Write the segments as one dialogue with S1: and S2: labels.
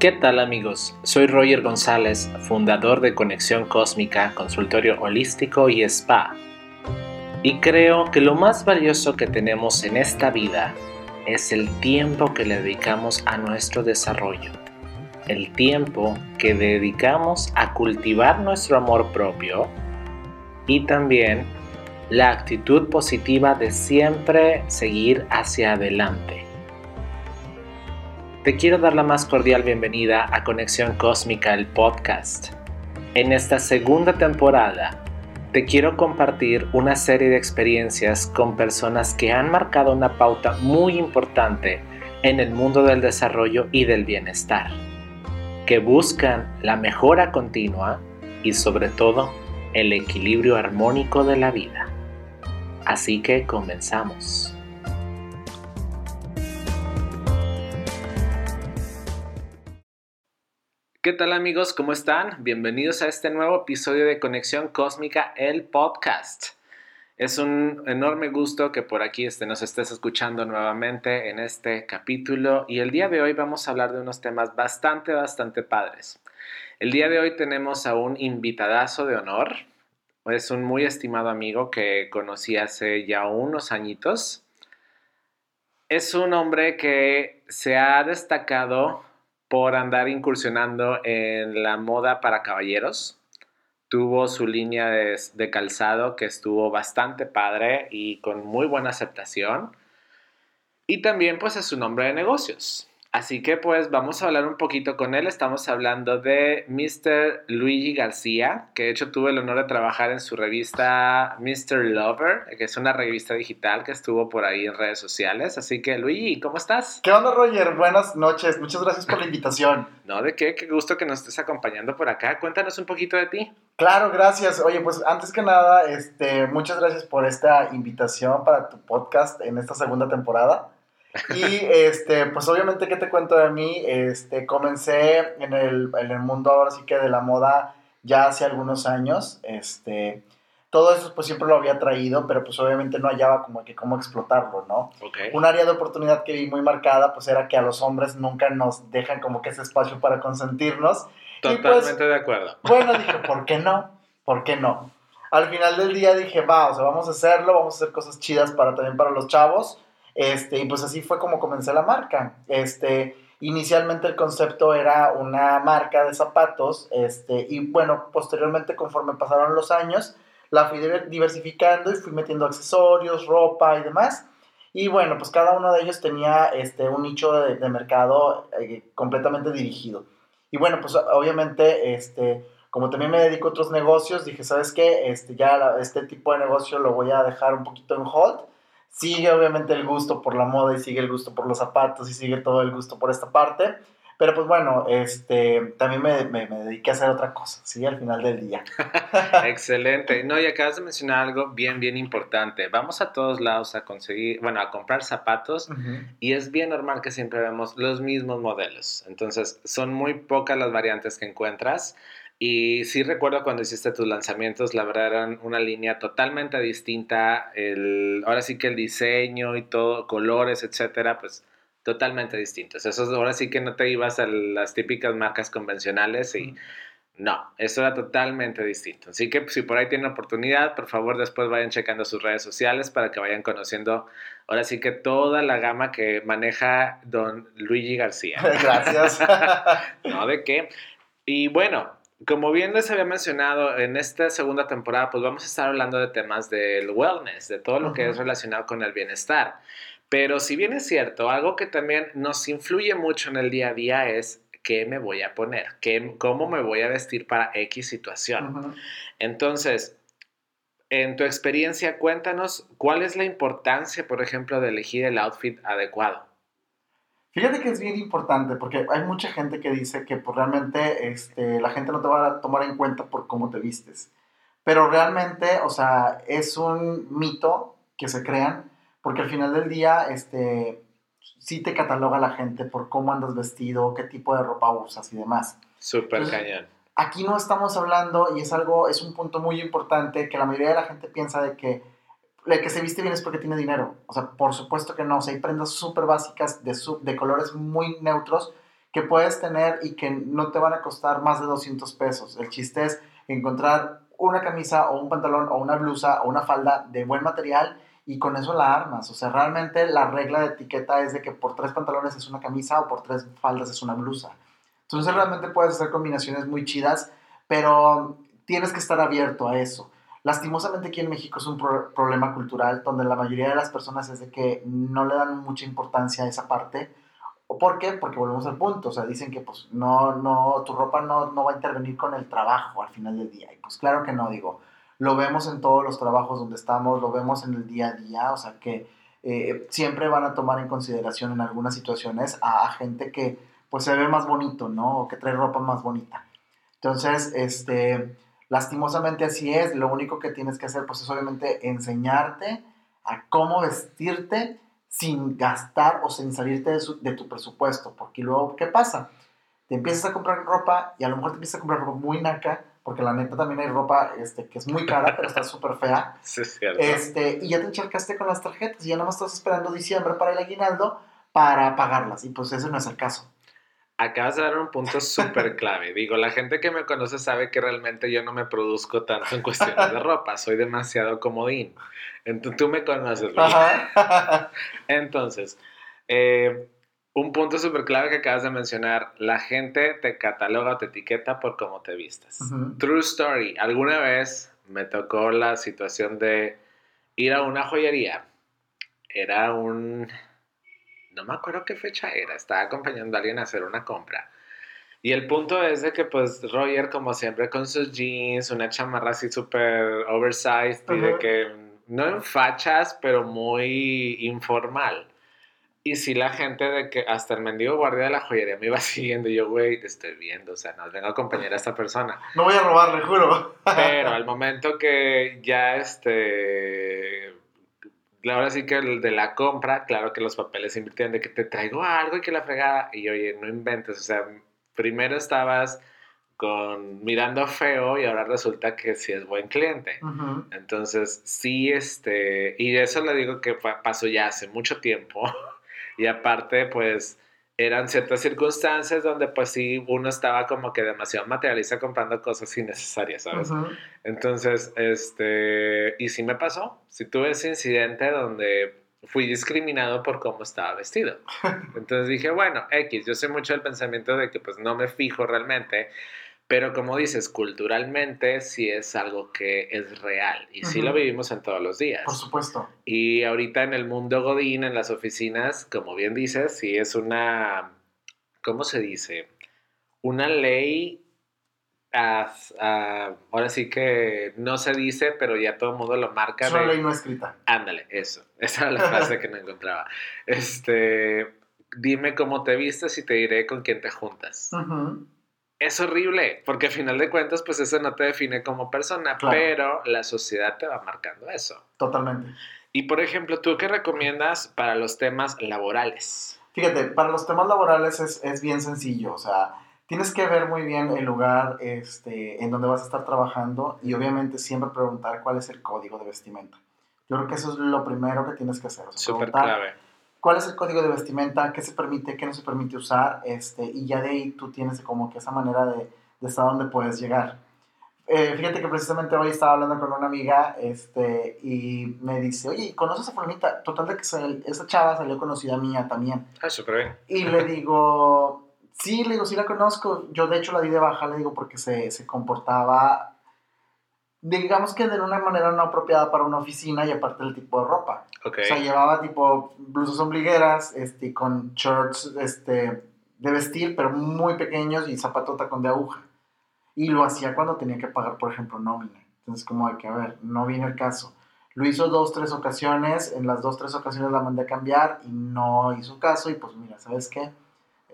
S1: ¿Qué tal amigos? Soy Roger González, fundador de Conexión Cósmica, consultorio holístico y spa. Y creo que lo más valioso que tenemos en esta vida es el tiempo que le dedicamos a nuestro desarrollo. El tiempo que dedicamos a cultivar nuestro amor propio y también la actitud positiva de siempre seguir hacia adelante. Te quiero dar la más cordial bienvenida a Conexión Cósmica, el podcast. En esta segunda temporada, te quiero compartir una serie de experiencias con personas que han marcado una pauta muy importante en el mundo del desarrollo y del bienestar, que buscan la mejora continua y sobre todo el equilibrio armónico de la vida. Así que comenzamos. ¿Qué tal amigos? ¿Cómo están? Bienvenidos a este nuevo episodio de Conexión Cósmica, el podcast. Es un enorme gusto que por aquí este, nos estés escuchando nuevamente en este capítulo y el día de hoy vamos a hablar de unos temas bastante, bastante padres. El día de hoy tenemos a un invitadazo de honor. Es un muy estimado amigo que conocí hace ya unos añitos. Es un hombre que se ha destacado por andar incursionando en la moda para caballeros. Tuvo su línea de, calzado que estuvo bastante padre y con muy buena aceptación. Y también pues es su nombre de negocios. Así que pues vamos a hablar un poquito con él. Estamos hablando de Mr. Luigi García, que de hecho tuve el honor de trabajar en su revista Mr. Lover, que es una revista digital que estuvo por ahí en redes sociales. Así que Luigi, ¿cómo estás?
S2: ¿Qué onda Roger? Buenas noches. Muchas gracias por la invitación.
S1: no, de qué, qué gusto que nos estés acompañando por acá. Cuéntanos un poquito de ti.
S2: Claro, gracias. Oye, pues antes que nada, este, muchas gracias por esta invitación para tu podcast en esta segunda temporada. Y este, pues obviamente, ¿qué te cuento de mí? Este, comencé en el, en el mundo ahora sí que de la moda ya hace algunos años. Este, todo eso pues siempre lo había traído, pero pues obviamente no hallaba como que cómo explotarlo, ¿no? Un área de oportunidad que vi muy marcada pues era que a los hombres nunca nos dejan como que ese espacio para consentirnos.
S1: Pues, Totalmente de acuerdo.
S2: Bueno, dije, ¿por qué no? ¿Por qué no? Al final del día dije, va, o sea, vamos a hacerlo, vamos a hacer cosas chidas para también para los chavos este, y pues así fue como comencé la marca. Este, inicialmente el concepto era una marca de zapatos, este, y bueno, posteriormente conforme pasaron los años, la fui diversificando y fui metiendo accesorios, ropa y demás. Y bueno, pues cada uno de ellos tenía este, un nicho de, mercado eh, completamente dirigido. Y bueno, pues obviamente, este, como también me dedico a otros negocios, dije, ¿sabes qué? Este, ya este tipo de negocio lo voy a dejar un poquito en hold sigue obviamente el gusto por la moda y sigue el gusto por los zapatos y sigue todo el gusto por esta parte. Pero pues bueno, este, también me, me, dediqué a hacer otra cosa, ¿sí? Al final del día.
S1: Excelente. No, y acabas de mencionar algo bien, bien importante. Vamos a todos lados a conseguir, bueno, a comprar zapatos y es bien normal que siempre vemos los mismos modelos. Entonces, son muy pocas las variantes que encuentras. Y sí recuerdo cuando hiciste tus lanzamientos, la verdad eran una línea totalmente distinta. El, ahora sí que el diseño y todo, colores, etcétera, pues totalmente distintos. Eso ahora sí que no te ibas a las típicas marcas convencionales y no, eso era totalmente distinto. Así que si por ahí tienen oportunidad, por favor después vayan checando sus redes sociales para que vayan conociendo ahora sí que toda la gama que maneja don Luigi García.
S2: Gracias.
S1: no, de qué. Y bueno, como bien les había mencionado, en esta segunda temporada, pues vamos a estar hablando de temas del wellness, de todo lo que es relacionado con el bienestar. Pero si bien es cierto, algo que también nos influye mucho en el día a día es qué me voy a poner, qué, cómo me voy a vestir para X situación. Entonces, en tu experiencia, cuéntanos cuál es la importancia, por ejemplo, de elegir el outfit adecuado.
S2: Fíjate que es bien importante porque hay mucha gente que dice que pues, realmente este, la gente no te va a tomar en cuenta por cómo te vistes. Pero realmente, o sea, es un mito que se crean porque al final del día, este, sí te cataloga la gente por cómo andas vestido, qué tipo de ropa usas y demás.
S1: Súper cañón.
S2: Aquí no estamos hablando, y es algo, es un punto muy importante, que la mayoría de la gente piensa de que el que se viste bien es porque tiene dinero. O sea, por supuesto que no. O sea, hay prendas súper básicas de, de colores muy neutros que puedes tener y que no te van a costar más de 200 pesos. El chiste es encontrar una camisa o un pantalón o una blusa o una falda de buen material y con eso la armas. O sea, realmente la regla de etiqueta es de que por tres pantalones es una camisa o por tres faldas es una blusa. Entonces realmente puedes hacer combinaciones muy chidas, pero tienes que estar abierto a eso. Lastimosamente aquí en México es un problema cultural donde la mayoría de las personas es de que no le dan mucha importancia a esa parte. ¿Por qué? Porque volvemos al punto, o sea, dicen que pues no, no, tu ropa no, no va a intervenir con el trabajo al final del día. Y pues claro que no, digo, lo vemos en todos los trabajos donde estamos, lo vemos en el día a día, o sea que eh, siempre van a tomar en consideración en algunas situaciones a, a, gente que pues se ve más bonito, ¿no? O que trae ropa más bonita. Entonces, este, lastimosamente así es, lo único que tienes que hacer pues es obviamente enseñarte a cómo vestirte sin gastar o sin salirte de, de tu presupuesto, porque luego, ¿qué pasa? Te empiezas a comprar ropa y a lo mejor te empiezas a comprar ropa muy naca, porque la neta también hay ropa este, que es muy cara, pero está súper fea.
S1: Sí, es cierto.
S2: Este, y ya te encharcaste con las tarjetas y ya nada más estás esperando diciembre para el aguinaldo para pagarlas. Y pues ese no es el caso.
S1: Acabas de dar un punto súper clave. Digo, la gente que me conoce sabe que realmente yo no me produzco tanto en cuestiones de ropa. Soy demasiado comodín. Entonces, tú me conoces. Entonces, eh, un punto súper clave que acabas de mencionar, la gente te cataloga o te etiqueta por cómo te vistas. True story, alguna vez me tocó la situación de ir a una joyería. Era un... No me acuerdo qué fecha era, estaba acompañando a alguien a hacer una compra. Y el punto es de que pues Roger, como siempre, con sus jeans, una chamarra así súper oversized y de que no en fachas, pero muy informal. Y si la gente de que hasta el mendigo guardia de la joyería me iba siguiendo y yo, güey, te estoy viendo, o sea, no vengo a acompañar a esta persona.
S2: No voy a robarle, juro.
S1: Pero al momento que ya este ahora sí que el de la compra, claro que los papeles invirtieron de que te traigo algo y que la fregada. Y oye, no inventes, o sea, primero estabas con mirando feo y ahora resulta que sí es buen cliente. Entonces, sí, este, y eso le digo que pasó ya hace mucho tiempo. Y aparte, pues eran ciertas circunstancias donde pues sí uno estaba como que demasiado materialista comprando cosas innecesarias, ¿sabes? Entonces, este, y sí me pasó, sí tuve ese incidente donde fui discriminado por cómo estaba vestido. Entonces dije, bueno, X, yo sé mucho del pensamiento de que pues no me fijo realmente pero como dices, culturalmente sí es algo que es real y sí lo vivimos en todos los días.
S2: Por supuesto.
S1: Y ahorita en el mundo Godín, en las oficinas, como bien dices, sí es una, ¿cómo se dice? Una ley, ahora sí que no se dice, pero ya todo el mundo lo marca.
S2: Es una ley no escrita.
S1: Ándale, eso. Esa era la frase que no encontraba. Este, dime cómo te vistes y te diré con quién te juntas es horrible, porque al final de cuentas, pues eso no te define como persona, pero la sociedad te va marcando eso.
S2: Totalmente.
S1: Y por ejemplo, ¿tú qué recomiendas para los temas laborales?
S2: Fíjate, para los temas laborales es, es bien sencillo, o sea, tienes que ver muy bien el lugar este, en donde vas a estar trabajando y obviamente siempre preguntar cuál es el código de vestimenta. Yo creo que eso es lo primero que tienes que hacer.
S1: Súper clave
S2: cuál es el código de vestimenta, qué se permite, qué no se permite usar, este, y ya de ahí tú tienes como que esa manera de, de hasta dónde puedes llegar. Eh, fíjate que precisamente hoy estaba hablando con una amiga este, y me dice, oye, ¿conoces a Fulanita? Total de que esa chava salió conocida mía también.
S1: Ah, súper bien.
S2: Y le digo, sí, le digo, sí la conozco. Yo de hecho la di de baja, le digo, porque se, se comportaba digamos que de una manera no apropiada para una oficina y aparte el tipo de ropa. O sea, llevaba tipo blusas ombligueras, este, con shorts, este, de vestir, pero muy pequeños y zapato tacón de aguja. Y lo hacía cuando tenía que pagar, por ejemplo, nómina. Entonces, como hay que, a ver, no viene el caso. Lo hizo dos, tres ocasiones, en las dos, tres ocasiones la mandé a cambiar y no hizo caso y pues mira, ¿sabes qué?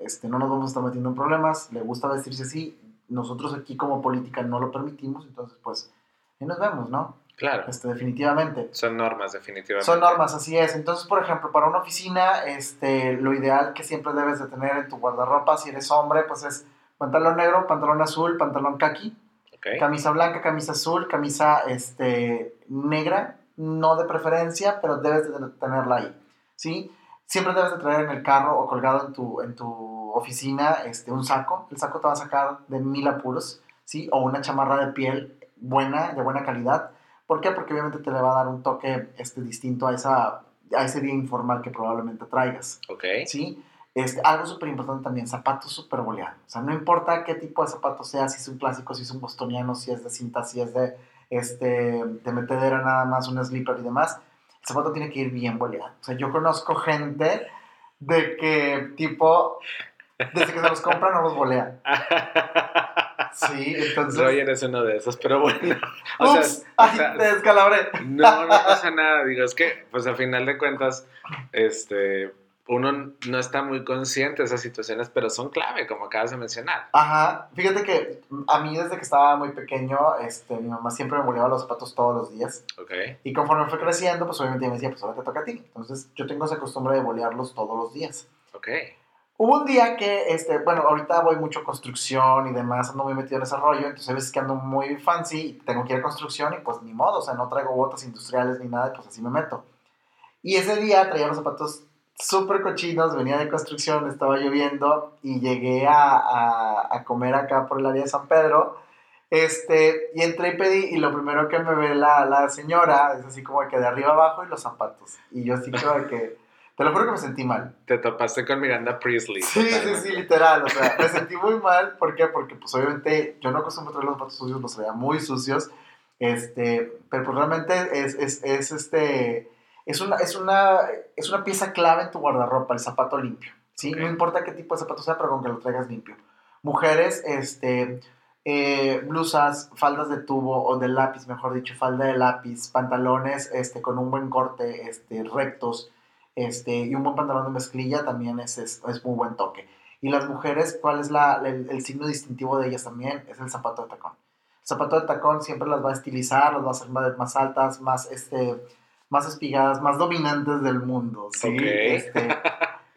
S2: Este, no nos vamos a estar metiendo en problemas, le gusta vestirse así, nosotros aquí como política no lo permitimos, entonces pues y nos vemos, ¿no?
S1: Claro.
S2: Este, definitivamente.
S1: Son normas, definitivamente.
S2: Son normas, así es. Entonces, por ejemplo, para una oficina, este, lo ideal que siempre debes de tener en tu guardarropa, si eres hombre, pues es pantalón negro, pantalón azul, pantalón kaki, camisa blanca, camisa azul, camisa este, negra, no de preferencia, pero debes de tenerla ahí, ¿sí? Siempre debes de traer en el carro o colgado en tu, en tu oficina este, un saco. El saco te va a sacar de mil apuros, ¿sí? O una chamarra de piel buena, de buena calidad. ¿Por qué? Porque obviamente te le va a dar un toque este, distinto a, esa, a ese día informal que probablemente traigas.
S1: Ok.
S2: ¿Sí? Este, algo súper importante también, zapatos súper boleados. O sea, no importa qué tipo de zapato sea, si es un clásico, si es un bostoniano, si es de cinta, si es de, este, de metedera nada más, un slipper y demás, el zapato tiene que ir bien boleado. O sea, yo conozco gente de que tipo, desde que se los compran no los bolean. Sí, entonces...
S1: Roger es uno de esos, pero bueno.
S2: O Ups, sea, ay, o sea, te descalabré.
S1: No, no pasa nada. Digo, es que, pues al final de cuentas, este uno no está muy consciente de esas situaciones, pero son clave, como acabas de mencionar.
S2: Ajá, fíjate que a mí desde que estaba muy pequeño, este, mi mamá siempre me boleaba los zapatos todos los días.
S1: Ok.
S2: Y conforme fue creciendo, pues obviamente me decía, pues ahora te toca a ti. Entonces yo tengo esa costumbre de bolearlos todos los días.
S1: Ok.
S2: Hubo un día que, este, bueno, ahorita voy mucho construcción y demás, ando muy metido en ese rollo, entonces a veces que ando muy fancy tengo que ir a construcción y pues ni modo, o sea, no traigo botas industriales ni nada, pues así me meto. Y ese día traía los zapatos súper cochinos, venía de construcción, estaba lloviendo y llegué a, a, a, comer acá por el área de San Pedro. Este, y entré y pedí, y lo primero que me ve la, la señora es así como que de arriba abajo y los zapatos. Y yo así como que, te lo juro que me sentí mal.
S1: Te topaste con Miranda Priestley.
S2: Sí, sí, sí, literal. O sea, me sentí muy mal. ¿Por qué? Porque, pues, obviamente, yo no acostumbro traer los zapatos sucios, los veía muy sucios. Este, pero pues realmente es, es, es este es una, es una, es una pieza clave en tu guardarropa, el zapato limpio. ¿sí? Okay. No importa qué tipo de zapato sea, pero con que lo traigas limpio. Mujeres, este, eh, blusas, faldas de tubo o de lápiz, mejor dicho, falda de lápiz, pantalones este, con un buen corte, este, rectos, este, y un buen pantalón de mezclilla también es, es, es muy buen toque. Y las mujeres, ¿cuál es la, el, el, signo distintivo de ellas también? Es el zapato de tacón. El zapato de tacón siempre las va a estilizar, las va a hacer más, más altas, más, este, más espigadas, más dominantes del mundo. ¿sí?
S1: Okay.
S2: Este,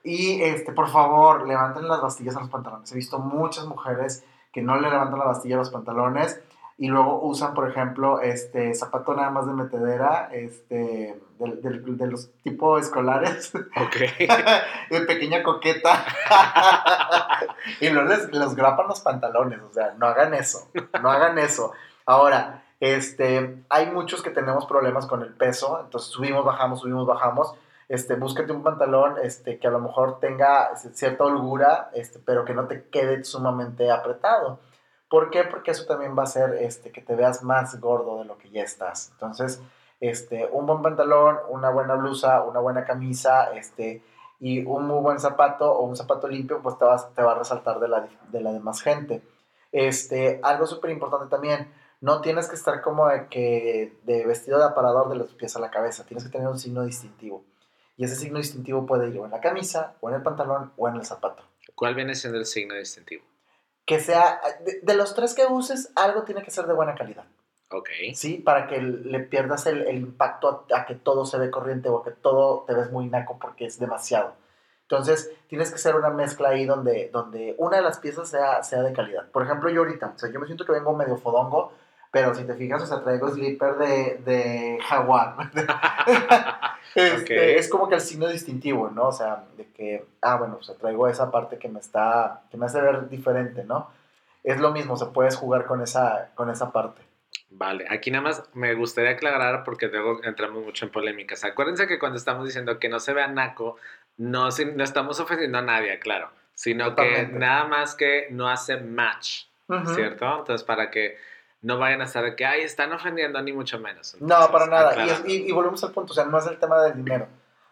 S2: y este, por favor, levanten las bastillas a los pantalones. He visto muchas mujeres que no le levantan la bastilla a los pantalones y luego usan, por ejemplo, este zapato nada más de metedera, este, de, de, de los tipos escolares.
S1: Ok.
S2: de pequeña coqueta. y les, les grapan los pantalones. O sea, no hagan eso. No hagan eso. Ahora, este, hay muchos que tenemos problemas con el peso, entonces subimos, bajamos, subimos, bajamos. Este, búscate un pantalón este, que a lo mejor tenga cierta holgura, este, pero que no te quede sumamente apretado. ¿Por qué? Porque eso también va a hacer este, que te veas más gordo de lo que ya estás. Entonces, este, un buen pantalón, una buena blusa, una buena camisa, este, y un muy buen zapato o un zapato limpio, pues te, vas, te va a resaltar de la, de la demás gente. Este, algo súper importante también, no tienes que estar como de que de vestido de aparador de los pies a la cabeza, tienes que tener un signo distintivo. Y ese signo distintivo puede ir o en la camisa, o en el pantalón, o en el zapato.
S1: ¿Cuál viene siendo el signo distintivo?
S2: Que sea, de, de los tres que uses, algo tiene que ser de buena calidad.
S1: Ok.
S2: Sí, para que le pierdas el, el impacto a, a, que todo se ve corriente o que todo te ves muy naco porque es demasiado. Entonces, tienes que hacer una mezcla ahí donde, donde una de las piezas sea, sea de calidad. Por ejemplo, yo ahorita, o sea, yo me siento que vengo medio fodongo, pero si te fijas, o sea, traigo slipper de, de jaguar. este, okay. Es como que el signo distintivo, ¿no? O sea, de que, ah, bueno, o sea, traigo esa parte que me está, que me hace ver diferente, ¿no? Es lo mismo, o sea, puedes jugar con esa, con esa parte.
S1: Vale, aquí nada más me gustaría aclarar porque luego entramos mucho en polémicas. Acuérdense que cuando estamos diciendo que no se vea naco, no, no estamos ofendiendo a nadie, claro, sino Totalmente. que nada más que no hace match, uh -huh. ¿cierto? Entonces, para que no vayan a saber que, ay, están ofendiendo, ni mucho menos.
S2: Entonces, no, para nada. Y, es, y, y, volvemos al punto, o sea, no es el tema del dinero,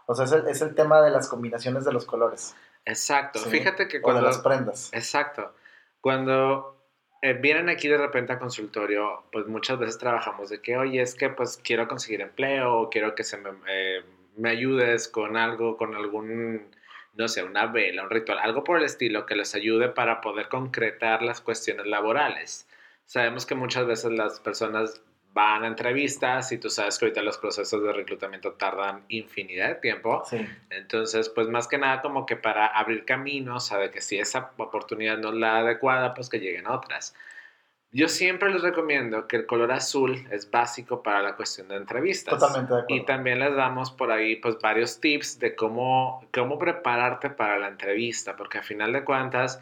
S2: o sea, es el, es el tema de las combinaciones de los colores.
S1: Exacto, ¿sí? fíjate que cuando...
S2: O de las prendas.
S1: Exacto. Cuando eh, vienen aquí de repente a consultorio, pues muchas veces trabajamos de que, oye, es que pues quiero conseguir empleo, quiero que se me, eh, me ayudes con algo, con algún, no sé, una vela, un ritual, algo por el estilo que les ayude para poder concretar las cuestiones laborales. Sabemos que muchas veces las personas van a entrevistas y tú sabes que ahorita los procesos de reclutamiento tardan infinidad de tiempo.
S2: Sí.
S1: Entonces, pues más que nada como que para abrir caminos, sabe que si esa oportunidad no es la adecuada, pues que lleguen otras. Yo siempre les recomiendo que el color azul es básico para la cuestión de entrevistas.
S2: Totalmente de acuerdo.
S1: Y también les damos por ahí pues varios tips de cómo, cómo prepararte para la entrevista, porque a final de cuentas,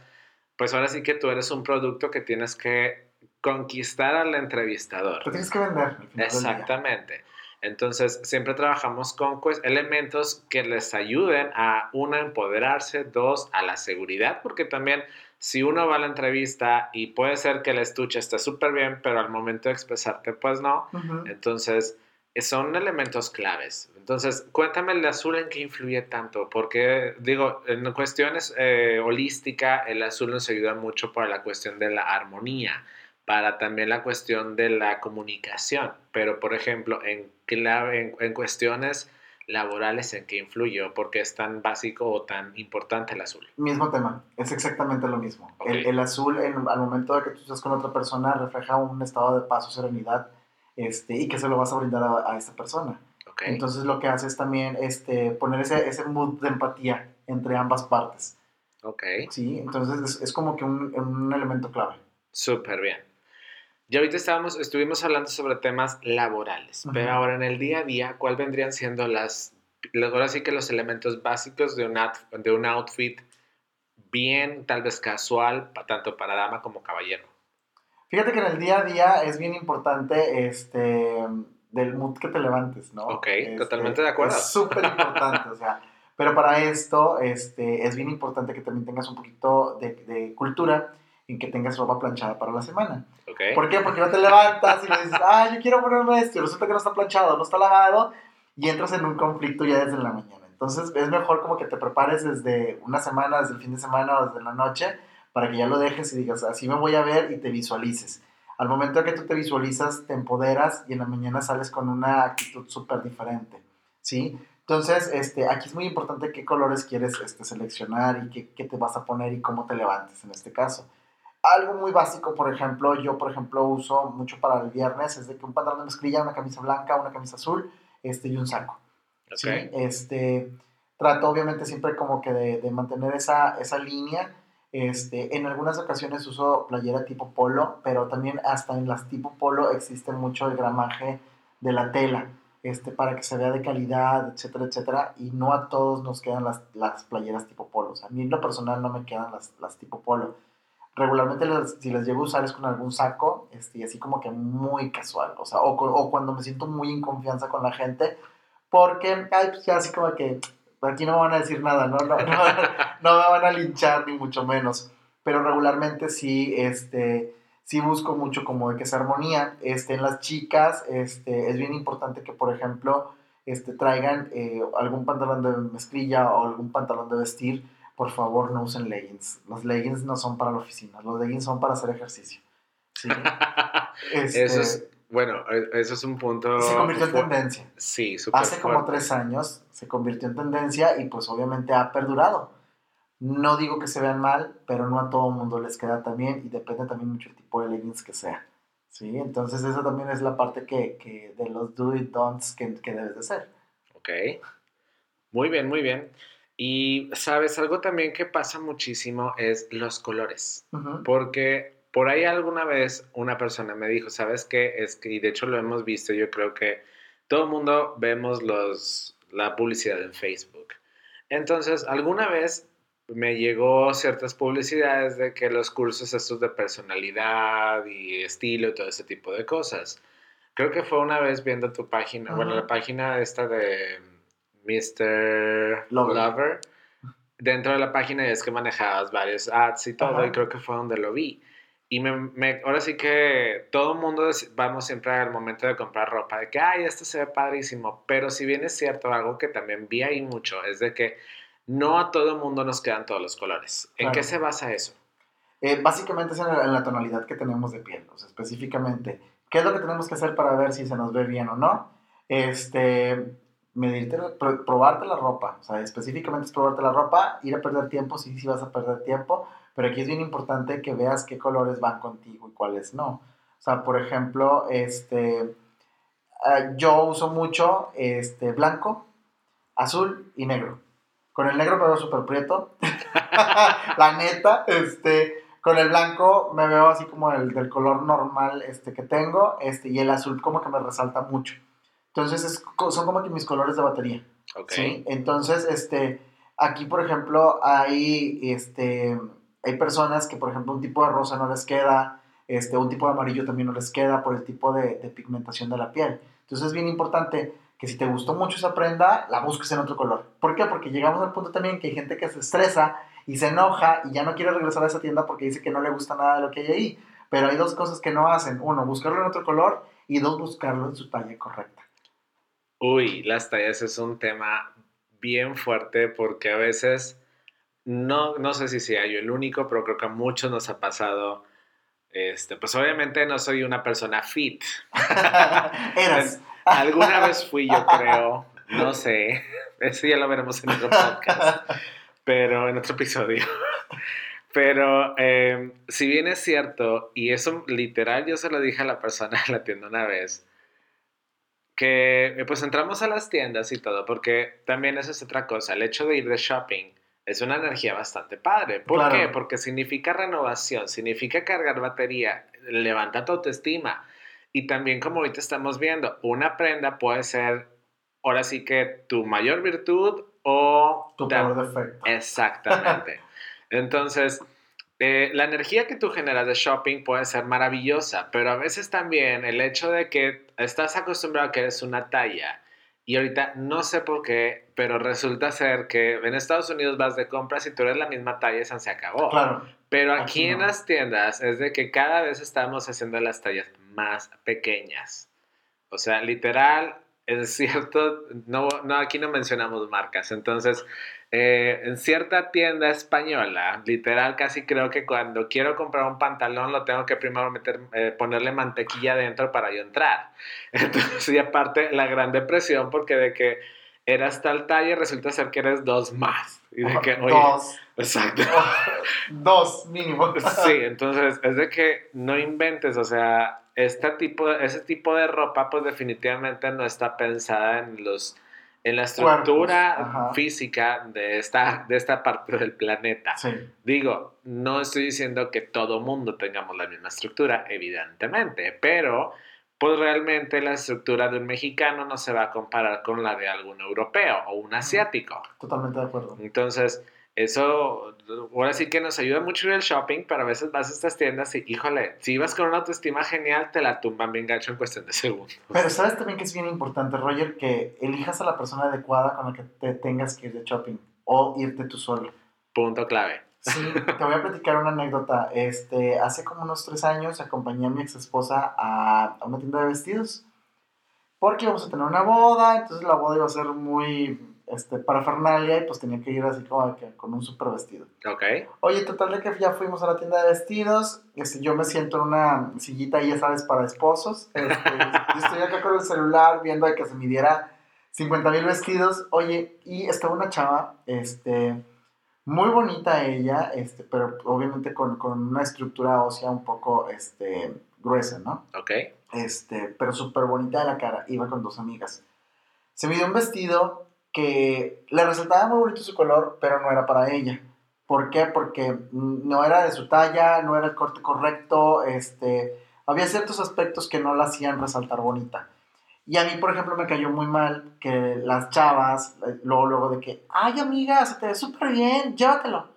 S1: pues ahora sí que tú eres un producto que tienes que conquistar al entrevistador.
S2: Te tienes que vender.
S1: Exactamente. Entonces, siempre trabajamos con pues, elementos que les ayuden a, uno, a empoderarse, dos, a la seguridad, porque también si uno va a la entrevista y puede ser que el estuche esté súper bien, pero al momento de expresarte, pues no. Entonces, son elementos claves. Entonces, cuéntame el azul en qué influye tanto, porque digo, en cuestiones eh, holística, el azul nos ayuda mucho para la cuestión de la armonía, para también la cuestión de la comunicación, pero por ejemplo, en, clave, en, en cuestiones laborales, ¿en qué influye? ¿Por qué es tan básico o tan importante el azul?
S2: Mismo tema, es exactamente lo mismo.
S1: Ok.
S2: El, el azul, al momento de que tú estás con otra persona, refleja un estado de paz o serenidad este, y que se lo vas a brindar a, a esa persona.
S1: ¿Ok?
S2: Entonces lo que hace es también este, poner ese, ese mood de empatía entre ambas partes.
S1: ok.
S2: ¿sí? Entonces es, es como que un, un elemento clave.
S1: Súper bien. Y ahorita estábamos, estuvimos hablando sobre temas laborales,
S2: Ujú.
S1: pero ahora en el día a día, ¿cuál vendrían siendo las, las- ahora sí que los elementos básicos de un, out- de un outfit bien, tal vez casual, tanto para dama como caballero?
S2: Fíjate que en el día a día es bien importante este, del mood que te levantes, ¿no?
S1: Ok,
S2: Este,
S1: totalmente de acuerdo.
S2: Es súper importante, o sea, pero para esto este, es bien importante que también tengas un poquito de, de cultura en que tengas ropa planchada para la semana.
S1: ¿Ok?
S2: ¿Por qué? Porque no te levantas y le dices, ah, yo quiero ponerme esto, y resulta que no está planchado, no está lavado, y entras en un conflicto ya desde la mañana. Entonces es mejor como que te prepares desde una semana, desde el fin de semana o desde la noche, para que ya lo dejes y digas, así me voy a ver y te visualices. Al momento que tú te visualizas, te empoderas y en la mañana sales con una actitud súper diferente, ¿sí? Entonces, este, aquí es muy importante qué colores quieres este, seleccionar y qué, qué te vas a poner y cómo te levantes en este caso algo muy básico, por ejemplo, yo por ejemplo uso mucho para el viernes, es de que un pantalón de mezclilla, una camisa blanca, una camisa azul, este, y un saco.
S1: Ok.
S2: ¿sí? Este, trato obviamente siempre como que de, de mantener esa, esa línea. Este, en algunas ocasiones uso playera tipo polo, pero también hasta en las tipo polo existe mucho el gramaje de la tela, este, para que se vea de calidad, etcétera, etcétera, y no a todos nos quedan las, las playeras tipo polo. O sea, a mí en lo personal no me quedan las, las tipo polo regularmente las- si las llego a usar es con algún saco, este, y así como que muy casual, o sea, o, o cuando me siento muy en confianza con la gente, porque, ay, pues ya así como que aquí no me van a decir nada, ¿no? No, no, no me van a linchar ni mucho menos, pero regularmente sí, este, sí busco mucho como de que esa armonía, este, en las chicas, este, es bien importante que, por ejemplo, este, traigan eh, algún pantalón de mezclilla o algún pantalón de vestir, por favor no usen leggings. Los leggings no son para la oficina, los leggings son para hacer ejercicio. ¿sí? Este,
S1: Eso es, bueno, eh, eso es un punto...
S2: se convirtió en tendencia.
S1: Sí, súper
S2: Hace como tres años se convirtió en tendencia y pues obviamente ha perdurado. No digo que se vean mal, pero no a todo el mundo les queda tan bien y depende también mucho el tipo de leggings que sea. ¿sí? Entonces eso también es la parte que, que de los do it don'ts que, que debes de hacer.
S1: Ok. Muy bien, muy bien. Y, ¿sabes? Algo también que pasa muchísimo es los colores. Porque por ahí alguna vez una persona me dijo, ¿sabes qué? Es que, y de hecho lo hemos visto, yo creo que todo el mundo vemos los, la publicidad en Facebook. Entonces, alguna vez me llegó ciertas publicidades de que los cursos estos de personalidad y estilo y todo ese tipo de cosas. Creo que fue una vez viendo tu página, bueno, la página esta de Mr.
S2: Lover.
S1: Lover. Dentro de la página es que manejabas varios ads y todo,
S2: Ajá.
S1: y creo que fue donde lo vi. Y me, me- ahora sí que todo el mundo vamos siempre al momento de comprar ropa, de que, ay, esto se ve padrísimo. Pero si bien es cierto, algo que también vi ahí mucho es de que no a todo el mundo nos quedan todos los colores. ¿En
S2: Claro.
S1: qué se basa eso?
S2: Eh, básicamente es en la, en la tonalidad que tenemos de piel, o sea, específicamente, ¿qué es lo que tenemos que hacer para ver si se nos ve bien o no? Este, medirte, pro- probarte la ropa, o sea, específicamente es probarte la ropa, ir a perder tiempo, sí, sí vas a perder tiempo, pero aquí es bien importante que veas qué colores van contigo y cuáles no. O sea, por ejemplo, este, ah, yo uso mucho este, blanco, azul y negro. Con el negro me veo súper prieto. la neta, este, con el blanco me veo así como el del color normal este, que tengo, este, y el azul como que me resalta mucho. Entonces es, son como que mis colores de batería. ¿sí? Entonces, este, aquí por ejemplo hay, este, hay personas que por ejemplo un tipo de rosa no les queda, este, un tipo de amarillo también no les queda por el tipo de, de pigmentación de la piel. Entonces es bien importante que si te gustó mucho esa prenda, la busques en otro color. ¿Por qué? Porque llegamos al punto también que hay gente que se estresa y se enoja y ya no quiere regresar a esa tienda porque dice que no le gusta nada de lo que hay ahí. Pero hay dos cosas que no hacen. Uno, buscarlo en otro color y dos, buscarlo en su talla correcta.
S1: Uy, las tallas es un tema bien fuerte porque a veces, no, no sé si sea yo el único, pero creo que a muchos nos ha pasado. Este, pues obviamente no soy una persona fit.
S2: Eras.
S1: Alguna vez fui, yo creo. No sé. Eso ya lo veremos en otro podcast pero en otro episodio. Pero em, si bien es cierto, y eso literal yo se lo dije a la persona en la tienda una vez, que pues entramos a las tiendas y todo, porque también eso es otra cosa, el hecho de ir de shopping es una energía bastante padre. ¿Por qué? Porque significa renovación, significa cargar batería, levanta tu autoestima. Y también como ahorita estamos viendo, una prenda puede ser ahora sí que tu mayor virtud o...
S2: Tu peor defecto.
S1: Exactamente. Entonces, eh, la energía que tú generas de shopping puede ser maravillosa, pero a veces también el hecho de que estás acostumbrado a que eres una talla y ahorita no sé por qué, pero resulta ser que en Estados Unidos vas de compras y tú eres la misma talla y se acabó.
S2: Claro.
S1: Pero aquí, en las tiendas es de que cada vez estamos haciendo las tallas más pequeñas. O sea, literal, es cierto, no, no, aquí no mencionamos marcas, entonces eh, en cierta tienda española, literal casi creo que cuando quiero comprar un pantalón lo tengo que primero meter, eh, ponerle mantequilla dentro para yo entrar. Entonces, y aparte la gran depresión porque de que eras tal talla resulta ser que eres dos más. Y de que,
S2: dos.
S1: Exacto.
S2: dos mínimo.
S1: Sí, entonces es de que no inventes, o sea, este tipo, ese tipo de ropa pues definitivamente no está pensada en los en la estructura física de esta, de esta parte del planeta. Digo, no estoy diciendo que todo mundo tengamos la misma estructura, evidentemente, pero pues realmente la estructura de un mexicano no se va a comparar con la de algún europeo o un asiático.
S2: Totalmente de acuerdo.
S1: Entonces, eso, ahora sí que nos ayuda mucho en el shopping, pero a veces vas a estas tiendas y, híjole, si ibas con una autoestima genial, te la tumban bien gacho en cuestión de segundos.
S2: Pero sabes también que es bien importante, Roger, que elijas a la persona adecuada con la que te tengas que ir de shopping o irte tú solo.
S1: Punto clave.
S2: Sí, te voy a platicar una anécdota. Este, hace como unos tres años acompañé a mi ex esposa a, a una tienda de vestidos porque íbamos a tener una boda, entonces la boda iba a ser muy este, parafernalia y pues tenía que ir así como que con un super vestido.
S1: Ok.
S2: Oye, total de que ya fuimos a la tienda de vestidos, este, yo me siento en una sillita ahí, ya sabes, para esposos. Este, estoy acá con el celular viendo que se midiera 50 mil vestidos. Oye, y estaba una chava, este, muy bonita ella, este, pero obviamente con, con una estructura ósea un poco, este, gruesa, ¿no?
S1: Ok.
S2: Este, pero súper bonita de la cara, iba con dos amigas. Se midió un vestido que le resaltaba muy bonito su color, pero no era para ella. ¿Por qué? Porque no era de su talla, no era el corte correcto, este, había ciertos aspectos que no la hacían resaltar bonita. Y a mí, por ejemplo, me cayó muy mal que las chavas, eh, luego, luego de que, ay amiga, se te ve súper bien, llévatelo.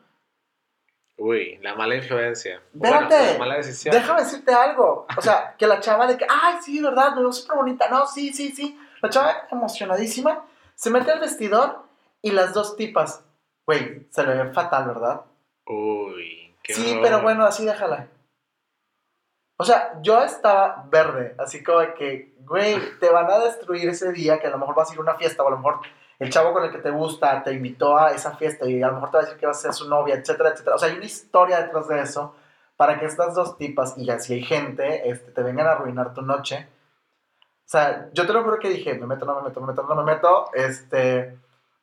S1: Uy, la mala influencia.
S2: Espérate, la mala decisión. déjame decirte algo. O sea, que la chava de que, ay, sí, verdad, me veo súper bonita. No, sí, sí, sí. La chava emocionadísima se mete al vestidor y las dos tipas, güey, se le ve fatal, ¿verdad?
S1: Uy,
S2: qué Sí, pero bueno, así déjala. O sea, yo estaba verde, así como de que, güey, te van a destruir ese día, que a lo mejor vas a ir a una fiesta, o a lo mejor el chavo con el que te gusta te invitó a esa fiesta y a lo mejor te va a decir que vas a ser su novia, etcétera, etcétera. O sea, hay una historia detrás de eso para que estas dos tipas, y así hay gente, este, te vengan a arruinar tu noche. O sea, yo te lo juro que dije, me meto, no me meto, me meto, no me meto. Este,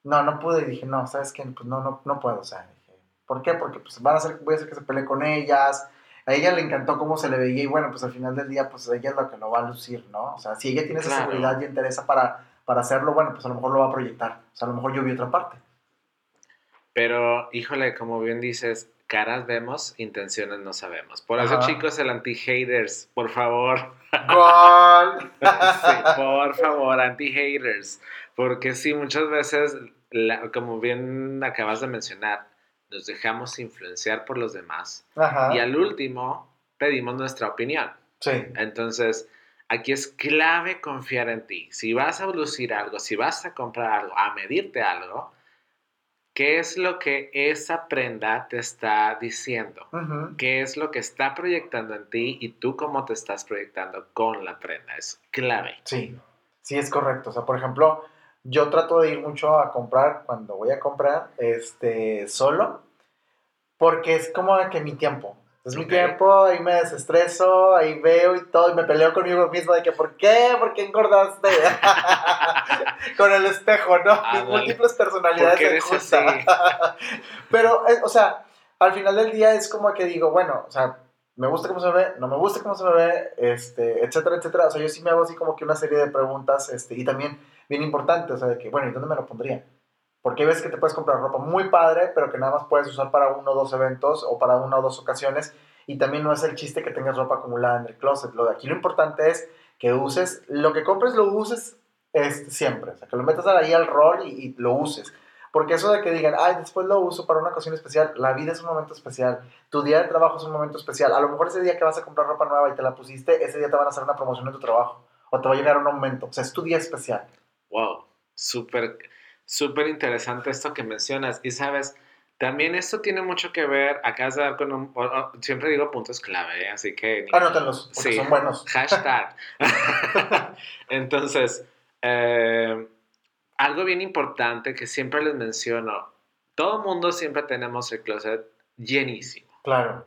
S2: no, no pude y dije, no, ¿sabes qué? Pues no, no, no puedo. O sea, dije, ¿por qué? Porque pues van a hacer, voy a hacer que se pelee con ellas. A ella le encantó cómo se le veía y bueno, pues al final del día, pues ella es lo que lo va a lucir, ¿no? O sea, si ella tiene esa seguridad y interesa para, para hacerlo, bueno, pues a lo mejor lo va a proyectar. O sea, a lo mejor yo vi otra parte.
S1: Pero, híjole, como bien dices, caras vemos, intenciones no sabemos. Por eso, chicos, el anti-haters, por favor.
S2: Gol.
S1: por favor, anti-haters. Porque sí, muchas veces, como bien acabas de mencionar, nos dejamos influenciar por los demás. Y al último, pedimos nuestra opinión.
S2: Sí.
S1: Entonces, aquí es clave confiar en ti. Si vas a lucir algo, si vas a comprar algo, a medirte algo, ¿qué es lo que esa prenda te está diciendo? ¿Qué es lo que está proyectando en ti y tú cómo te estás proyectando con la prenda? Es clave.
S2: Sí, sí es correcto. O sea, por ejemplo, yo trato de ir mucho a comprar cuando voy a comprar este solo porque es como que mi tiempo. Es mi tiempo, ahí me desestreso, ahí veo y todo, y me peleo conmigo mismo de que, ¿por qué? ¿Por qué engordaste? Con el espejo, ¿no? Ah, Mis múltiples personalidades se Pero, eh, o sea, al final del día es como que digo, bueno, o sea, me gusta cómo se ve, no me gusta cómo se ve, este, etcétera, etcétera. O sea, yo sí me hago así como que una serie de preguntas, este, y también bien importante, o sea, de que, bueno, ¿y dónde me lo pondría? Porque ves que te puedes comprar ropa muy padre, pero que nada más puedes usar para uno o dos eventos o para una o dos ocasiones. Y también no es el chiste que tengas ropa acumulada en el closet. Lo de aquí lo importante es que uses, lo que compres lo uses es siempre. O sea, que lo metas ahí al rol y, lo uses. Porque eso de que digan, ay, después lo uso para una ocasión especial, la vida es un momento especial, tu día de trabajo es un momento especial. A lo mejor ese día que vas a comprar ropa nueva y te la pusiste, ese día te van a hacer una promoción en tu trabajo o te va a llegar un aumento. O sea, es tu día especial.
S1: Wow, súper súper interesante esto que mencionas. Y sabes, también esto tiene mucho que ver, acabas de dar con un, siempre digo puntos clave, ¿eh? así que...
S2: Anótenlos, porque sí, son buenos.
S1: Hashtag. Entonces, eh, algo bien importante que siempre les menciono, todo mundo siempre tenemos el closet llenísimo.
S2: Claro.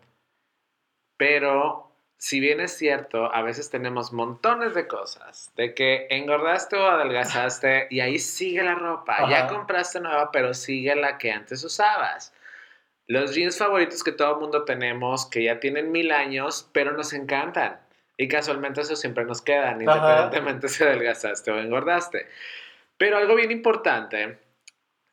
S1: Pero si bien es cierto, a veces tenemos montones de cosas, de que engordaste o adelgazaste y ahí sigue la ropa, ya compraste nueva, pero sigue la que antes usabas. Los jeans favoritos que todo el mundo tenemos, que ya tienen mil años, pero nos encantan. Y casualmente eso siempre nos quedan, independientemente si adelgazaste o engordaste. Pero algo bien importante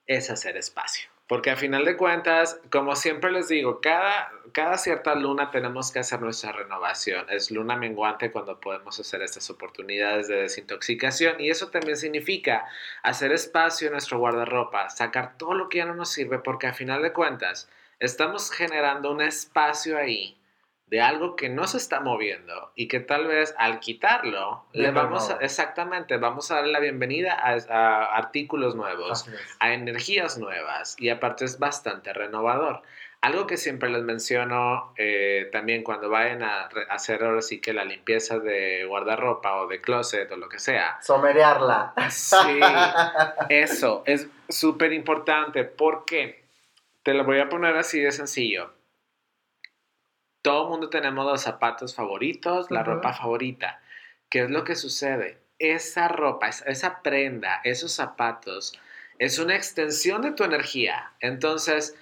S1: es hacer espacio. Porque a final de cuentas, como siempre les digo, cada, cada cierta luna tenemos que hacer nuestra renovación. Es luna menguante cuando podemos hacer estas oportunidades de desintoxicación y eso también significa hacer espacio en nuestro guardarropa, sacar todo lo que ya no nos sirve porque a final de cuentas estamos generando un espacio ahí de algo que no se está moviendo y que tal vez al quitarlo, le vamos exactamente, vamos a darle la bienvenida a, artículos nuevos, a energías nuevas y aparte es bastante renovador. Algo que siempre les menciono eh, también cuando vayan a hacer ahora sí que la limpieza de guardarropa o de closet o lo que sea.
S2: Somerearla.
S1: Sí, eso es súper importante porque te lo voy a poner así de sencillo todo el mundo tenemos los zapatos favoritos, la ropa favorita. ¿Qué es lo que sucede? Esa ropa, esa prenda, esos zapatos, es una extensión de tu energía. Entonces,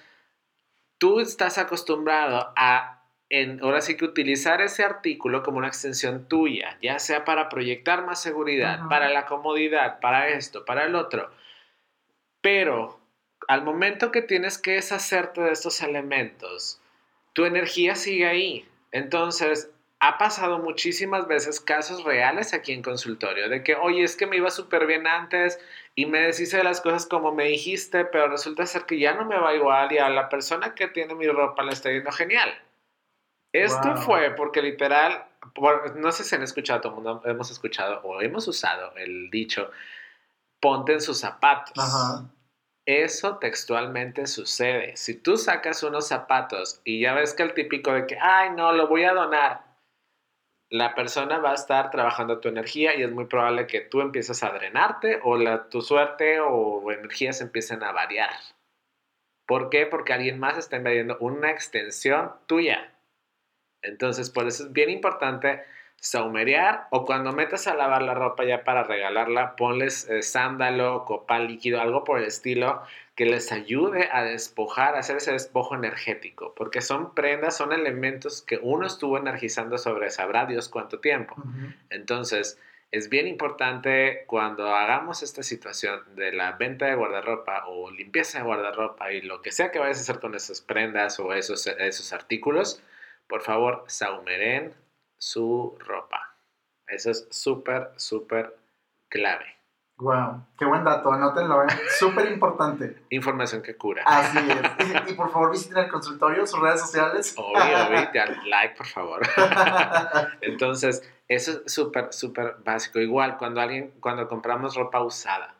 S1: tú estás acostumbrado a, ahora sí que utilizar ese artículo como una extensión tuya, ya sea para proyectar más seguridad, para la comodidad, para esto, para el otro. Pero al momento que tienes que deshacerte de estos elementos, tu energía sigue ahí. Entonces, ha pasado muchísimas veces casos reales aquí en consultorio de que, oye, es que me iba súper bien antes y me deshice de las cosas como me dijiste, pero resulta ser que ya no me va igual y a la persona que tiene mi ropa le está yendo genial. Esto fue porque literal, no sé si han escuchado, todo el mundo hemos escuchado o hemos usado el dicho, ponte en sus zapatos. Ajá. Eso textualmente sucede. Si tú sacas unos zapatos y ya ves que el típico de que, ay, no, lo voy a donar, la persona va a estar trabajando tu energía y es muy probable que tú empieces a drenarte o la, tu suerte o energías empiecen a variar. ¿Por qué? Porque alguien más está invadiendo una extensión tuya. Entonces, por eso es bien importante saumerear o cuando metas a lavar la ropa ya para regalarla, ponles eh, sándalo, copal líquido, algo por el estilo que les ayude a despojar, a hacer ese despojo energético, porque son prendas, son elementos que uno estuvo energizando sobre sabrá Dios cuánto tiempo. Entonces, es bien importante cuando hagamos esta situación de la venta de guardarropa o limpieza de guardarropa y lo que sea que vayas a hacer con esas prendas o esos, esos artículos, por favor, saumeren su ropa. Eso es súper, súper clave.
S2: Wow, qué buen dato, anótenlo, ¿eh? súper importante.
S1: Información que cura.
S2: Así es. Y, por favor visiten el consultorio, sus redes sociales.
S1: Obvio, like, por favor. Entonces, eso es súper, súper básico. Igual, cuando alguien, cuando compramos ropa usada,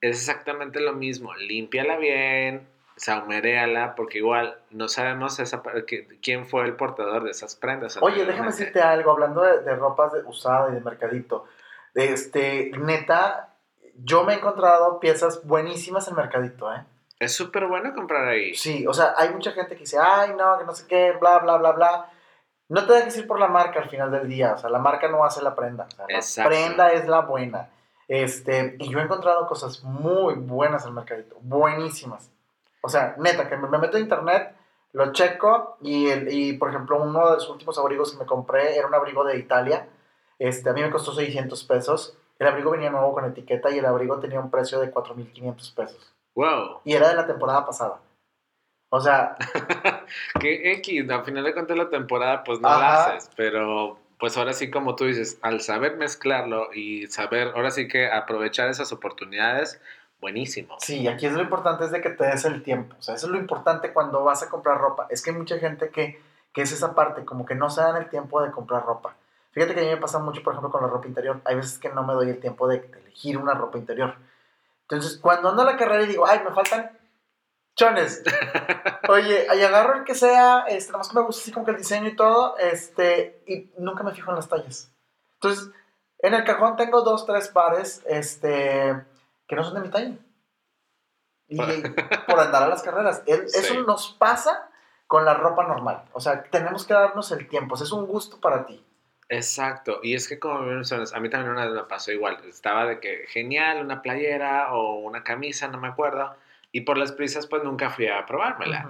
S1: es exactamente lo mismo. Límpiala bien, saumeréala, porque igual no sabemos esa, quién fue el portador de esas prendas.
S2: Oye, déjame decirte algo, hablando de, de ropa usada y de mercadito. Este, neta, yo me he encontrado piezas buenísimas en Mercadito, ¿eh?
S1: Es súper bueno comprar ahí.
S2: Sí, o sea, hay mucha gente que dice, ay, no, que no sé qué, bla, bla, bla, bla. No te dejes ir por la marca al final del día, o sea, la marca no hace la prenda. la prenda es la buena. Este, y yo he encontrado cosas muy buenas en Mercadito, buenísimas. O sea, neta, que me meto a internet, lo checo y, el, y, por ejemplo, uno de los últimos abrigos que me compré era un abrigo de Italia este, a mí me costó 600 pesos. El abrigo venía nuevo con etiqueta y el abrigo tenía un precio de 4.500 pesos.
S1: ¡Wow!
S2: Y era de la temporada pasada. O sea...
S1: que X, al final de cuentas la temporada pues no la haces, pero pues ahora sí como tú dices, al saber mezclarlo y saber, ahora sí que aprovechar esas oportunidades, buenísimo.
S2: Sí, aquí es lo importante es de que te des el tiempo. O sea, eso es lo importante cuando vas a comprar ropa. Es que hay mucha gente que, que es esa parte, como que no se dan el tiempo de comprar ropa. Fíjate que a mí me pasa mucho, por ejemplo, con la ropa interior. Hay veces que no me doy el tiempo de, elegir una ropa interior. Entonces, cuando ando a la carrera y digo, ay, me faltan chones. Oye, ahí agarro el que sea, este, nada más que me gusta así como que el diseño y todo, este, y nunca me fijo en las tallas. Entonces, en el cajón tengo dos, tres pares, este, que no son de mi talla. Y por andar a las carreras. Eso nos pasa con la ropa normal. O sea, tenemos que darnos el tiempo. es un gusto para ti.
S1: Exacto, y es que como mencionas, a mí también una vez me pasó igual, estaba de que genial, una playera o una camisa, no me acuerdo, y por las prisas pues nunca fui a probármela.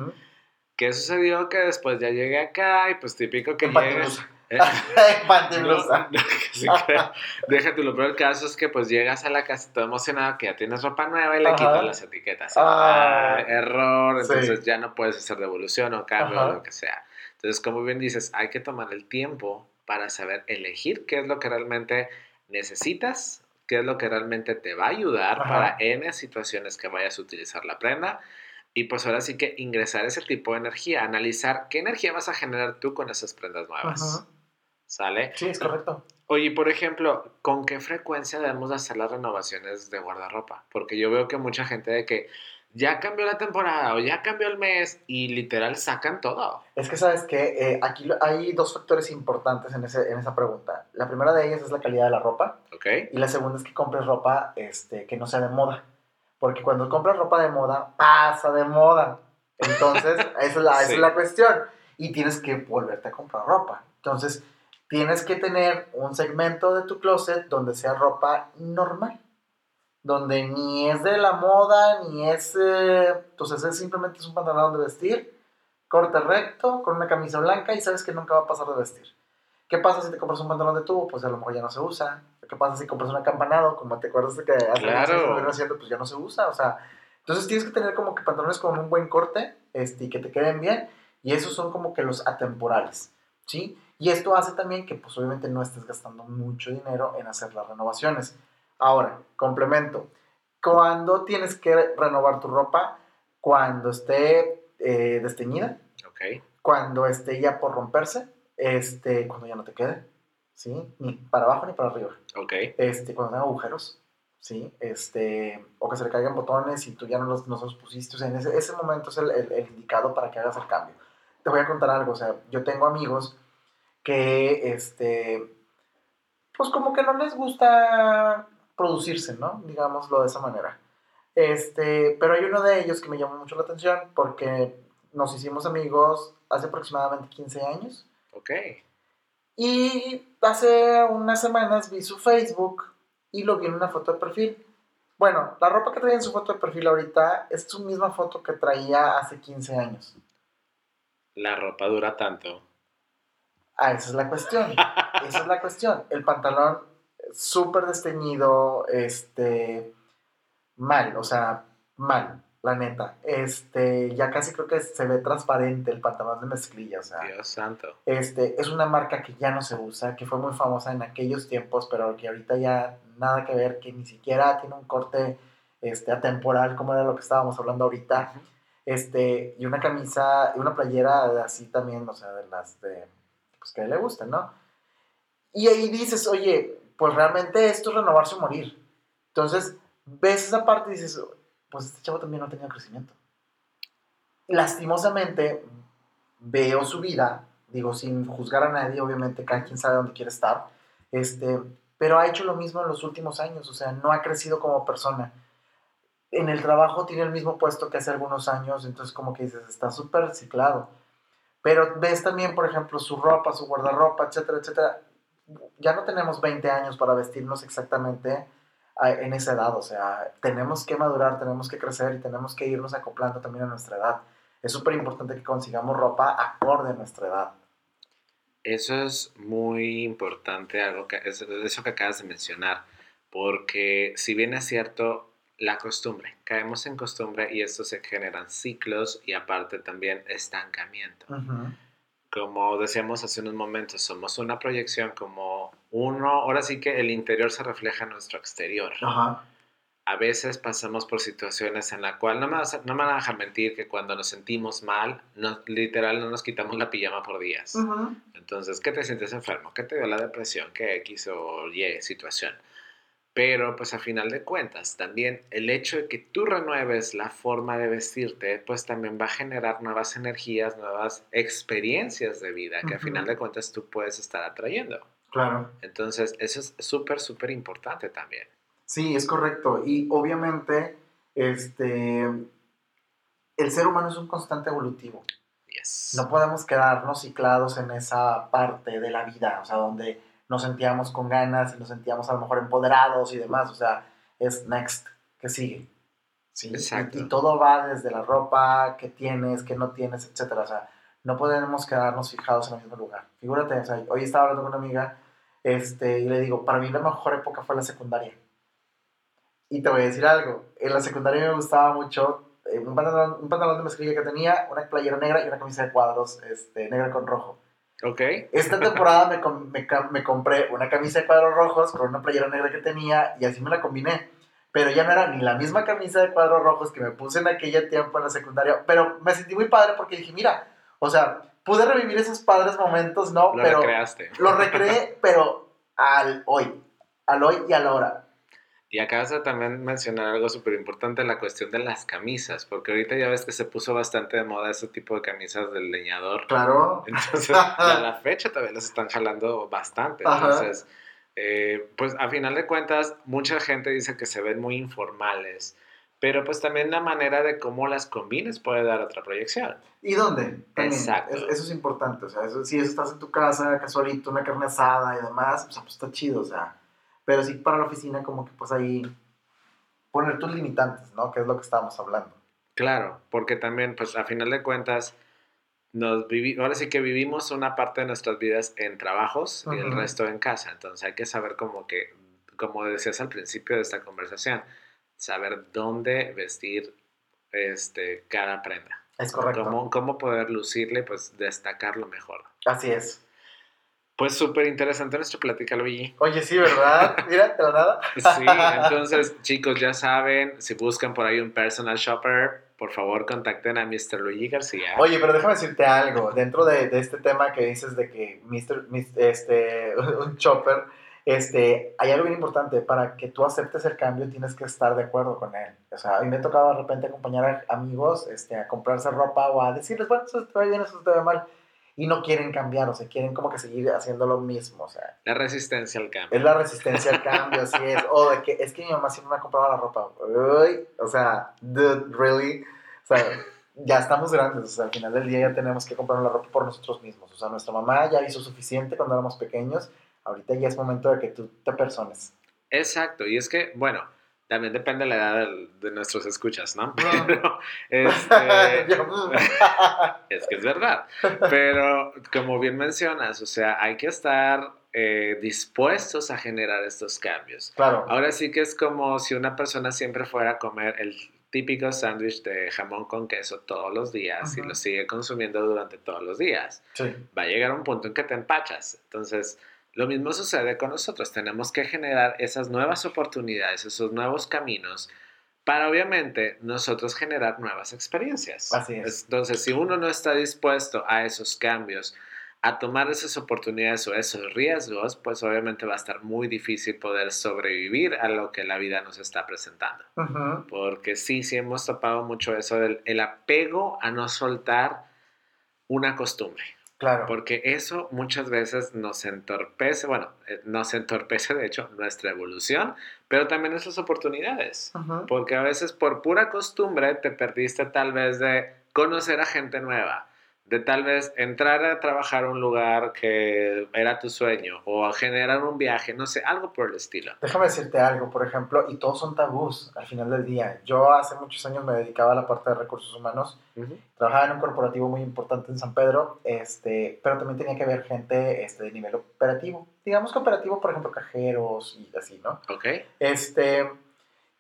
S1: ¿Qué sucedió? Que después ya llegué acá y pues típico que llegas... ¿Eh? no, déjate, lo peor el caso es que pues llegas a la casa todo emocionado que ya tienes ropa nueva y le quitas las etiquetas. Ah, error, entonces ya no puedes hacer devolución o cambio o lo que sea. Entonces, como bien dices, hay que tomar el tiempo para saber elegir qué es lo que realmente necesitas, qué es lo que realmente te va a ayudar para N situaciones que vayas a utilizar la prenda. Y pues ahora sí que ingresar ese tipo de energía, analizar qué energía vas a generar tú con esas prendas nuevas. ¿Sale?
S2: Sí, es correcto.
S1: Oye, por ejemplo, ¿con qué frecuencia debemos hacer las renovaciones de guardarropa? Porque yo veo que mucha gente de que ya cambió la temporada o ya cambió el mes y literal sacan todo.
S2: Es que sabes que eh, aquí hay dos factores importantes en, ese, en esa pregunta. La primera de ellas es la calidad de la ropa.
S1: Ok.
S2: Y la segunda es que compres ropa este, que no sea de moda. Porque cuando compras ropa de moda, pasa de moda. Entonces, esa, es la, esa es la cuestión. Y tienes que volverte a comprar ropa. Entonces, tienes que tener un segmento de tu closet donde sea ropa normal donde ni es de la moda, ni es... Eh, entonces es simplemente es un pantalón de vestir, corte recto, con una camisa blanca y sabes que nunca va a pasar de vestir. ¿Qué pasa si te compras un pantalón de tubo? Pues a lo mejor ya no se usa. ¿Qué pasa si compras un acampanado? Como te acuerdas de que hace
S1: claro.
S2: haciendo, pues ya no se usa. O sea, entonces tienes que tener como que pantalones con un buen corte este, y que te queden bien. Y esos son como que los atemporales, ¿sí? Y esto hace también que pues obviamente no estés gastando mucho dinero en hacer las renovaciones. Ahora, complemento. Cuando tienes que renovar tu ropa? Cuando esté eh, desteñida.
S1: Ok.
S2: Cuando esté ya por romperse. Este, cuando ya no te quede. ¿Sí? Ni para abajo ni para arriba.
S1: Ok.
S2: Este, cuando tenga agujeros. ¿Sí? Este, o que se le caigan botones y tú ya no los, no los pusiste. O sea, en ese, ese momento es el, el indicado para que hagas el cambio. Te voy a contar algo. O sea, yo tengo amigos que, este, pues como que no les gusta producirse, ¿no? Digámoslo de esa manera. Este, pero hay uno de ellos que me llamó mucho la atención porque nos hicimos amigos hace aproximadamente 15 años.
S1: Ok.
S2: Y hace unas semanas vi su Facebook y lo vi en una foto de perfil. Bueno, la ropa que trae en su foto de perfil ahorita es su misma foto que traía hace 15 años.
S1: La ropa dura tanto.
S2: Ah, esa es la cuestión. esa es la cuestión. El pantalón súper desteñido, este, mal, o sea, mal, la neta. Este, ya casi creo que se ve transparente el pantalón de mezclilla, o sea.
S1: Dios santo.
S2: Este, es una marca que ya no se usa, que fue muy famosa en aquellos tiempos, pero que ahorita ya nada que ver, que ni siquiera tiene un corte este, atemporal, como era lo que estábamos hablando ahorita. Este, y una camisa, y una playera así también, o sea, de las de, pues que le gusten, ¿no? Y ahí dices, oye, pues realmente esto es renovarse o morir. Entonces, ves esa parte y dices, pues este chavo también no tenía crecimiento. Lastimosamente, veo su vida, digo, sin juzgar a nadie, obviamente, cada quien sabe dónde quiere estar, este, pero ha hecho lo mismo en los últimos años, o sea, no ha crecido como persona. En el trabajo tiene el mismo puesto que hace algunos años, entonces como que dices, está súper ciclado. Pero ves también, por ejemplo, su ropa, su guardarropa, etcétera, etcétera. Ya no tenemos 20 años para vestirnos exactamente en esa edad, o sea, tenemos que madurar, tenemos que crecer y tenemos que irnos acoplando también a nuestra edad. Es súper importante que consigamos ropa acorde a nuestra edad.
S1: Eso es muy importante, algo que, eso que acabas de mencionar, porque si bien es cierto, la costumbre, caemos en costumbre y esto se generan ciclos y aparte también estancamiento. Como decíamos hace unos momentos, somos una proyección como uno, ahora sí que el interior se refleja en nuestro exterior. A veces pasamos por situaciones en la cual, no me, no me van a dejar mentir que cuando nos sentimos mal, literal no nos quitamos la pijama por días. Entonces, ¿qué te sientes enfermo? ¿Qué te dio la depresión? ¿Qué X o Y situación? Pero pues a final de cuentas, también el hecho de que tú renueves la forma de vestirte, pues también va a generar nuevas energías, nuevas experiencias de vida que a final de cuentas tú puedes estar atrayendo.
S2: Claro.
S1: Entonces, eso es súper, súper importante también.
S2: Sí, es correcto. Y obviamente, este, el ser humano es un constante evolutivo.
S1: Yes.
S2: No podemos quedarnos ciclados en esa parte de la vida, o sea, donde nos sentíamos con ganas y nos sentíamos a lo mejor empoderados y demás. O sea, es next, que sigue. ¿sí?
S1: Exacto.
S2: Y, todo va desde la ropa que tienes, que no tienes, etcétera. O sea, no podemos quedarnos fijados en el mismo lugar. Figúrate, o sea, hoy estaba hablando con una amiga este, y le digo, para mí la mejor época fue la secundaria. Y te voy a decir algo, en la secundaria me gustaba mucho eh, un, pantalón, un pantalón de mezclilla que tenía, una playera negra y una camisa de cuadros este, negra con rojo.
S1: Ok.
S2: Esta temporada me, me, compré una camisa de cuadros rojos con una playera negra que tenía y así me la combiné. Pero ya no era ni la misma camisa de cuadros rojos que me puse en aquella tiempo en la secundaria. Pero me sentí muy padre porque dije, mira, o sea, pude revivir esos padres momentos, ¿no?
S1: Lo
S2: pero
S1: recreaste.
S2: Lo recreé, pero al hoy. Al hoy y a la hora.
S1: Y acabas de también mencionar algo súper importante, la cuestión de las camisas, porque ahorita ya ves que se puso bastante de moda ese tipo de camisas del leñador.
S2: Claro.
S1: Entonces, a la fecha todavía las están jalando bastante. Entonces, eh, pues a final de cuentas, mucha gente dice que se ven muy informales, pero pues también la manera de cómo las combines puede dar otra proyección.
S2: ¿Y dónde?
S1: Exacto.
S2: Eso, es importante, o sea, si estás en tu casa, casualito, una carne asada y demás, pues, pues está chido, o sea pero sí para la oficina como que pues ahí poner tus limitantes, ¿no? Que es lo que estábamos hablando.
S1: Claro, porque también pues a final de cuentas nos vivi ahora sí que vivimos una parte de nuestras vidas en trabajos y el resto en casa, entonces hay que saber como que, como decías al principio de esta conversación, saber dónde vestir este, cada prenda.
S2: Es correcto.
S1: Cómo, cómo poder lucirle, pues destacarlo mejor.
S2: Así es.
S1: Pues súper interesante nuestra plática, Luigi.
S2: Oye, sí, ¿verdad? Mira, te nada.
S1: Sí, entonces, chicos, ya saben, si buscan por ahí un personal shopper, por favor contacten a Mr. Luigi García.
S2: Oye, pero déjame decirte algo. Dentro de, de este tema que dices de que Mr. este, un shopper, este, hay algo bien importante. Para que tú aceptes el cambio, tienes que estar de acuerdo con él. O sea, a mí me ha tocado de repente acompañar a amigos este, a comprarse ropa o a decirles, bueno, eso te va bien, eso te va mal y no quieren cambiar, o sea, quieren como que seguir haciendo lo mismo, o sea.
S1: La resistencia al cambio.
S2: Es la resistencia al cambio, así es. O de que es que mi mamá siempre me ha comprado la ropa. Uy, o sea, dude, really. O sea, ya estamos grandes, o sea, al final del día ya tenemos que comprar la ropa por nosotros mismos. O sea, nuestra mamá ya hizo suficiente cuando éramos pequeños, ahorita ya es momento de que tú te persones.
S1: Exacto, y es que, bueno, También depende de la edad de, nuestros escuchas, ¿no? Pero, este, es que es verdad. Pero como bien mencionas, o sea, hay que estar eh, dispuestos a generar estos cambios.
S2: Claro.
S1: Ahora sí que es como si una persona siempre fuera a comer el típico sándwich de jamón con queso todos los días y lo sigue consumiendo durante todos los días.
S2: Sí.
S1: Va a llegar un punto en que te empachas. Entonces, lo mismo sucede con nosotros. Tenemos que generar esas nuevas oportunidades, esos nuevos caminos para obviamente nosotros generar nuevas experiencias.
S2: Así es.
S1: Entonces, si uno no está dispuesto a esos cambios, a tomar esas oportunidades o esos riesgos, pues obviamente va a estar muy difícil poder sobrevivir a lo que la vida nos está presentando. Porque sí, sí hemos topado mucho eso del el apego a no soltar una costumbre.
S2: Claro.
S1: Porque eso muchas veces nos entorpece, bueno, eh, nos entorpece de hecho nuestra evolución, pero también esas oportunidades. Porque a veces por pura costumbre te perdiste tal vez de conocer a gente nueva de tal vez entrar a trabajar a un lugar que era tu sueño o a generar un viaje, no sé, algo por el estilo.
S2: Déjame decirte algo, por ejemplo, y todos son tabús al final del día. Yo hace muchos años me dedicaba a la parte de recursos humanos, trabajaba en un corporativo muy importante en San Pedro, este, pero también tenía que ver gente este, de nivel operativo, digamos que operativo, por ejemplo, cajeros y así, ¿no?
S1: Ok.
S2: Este,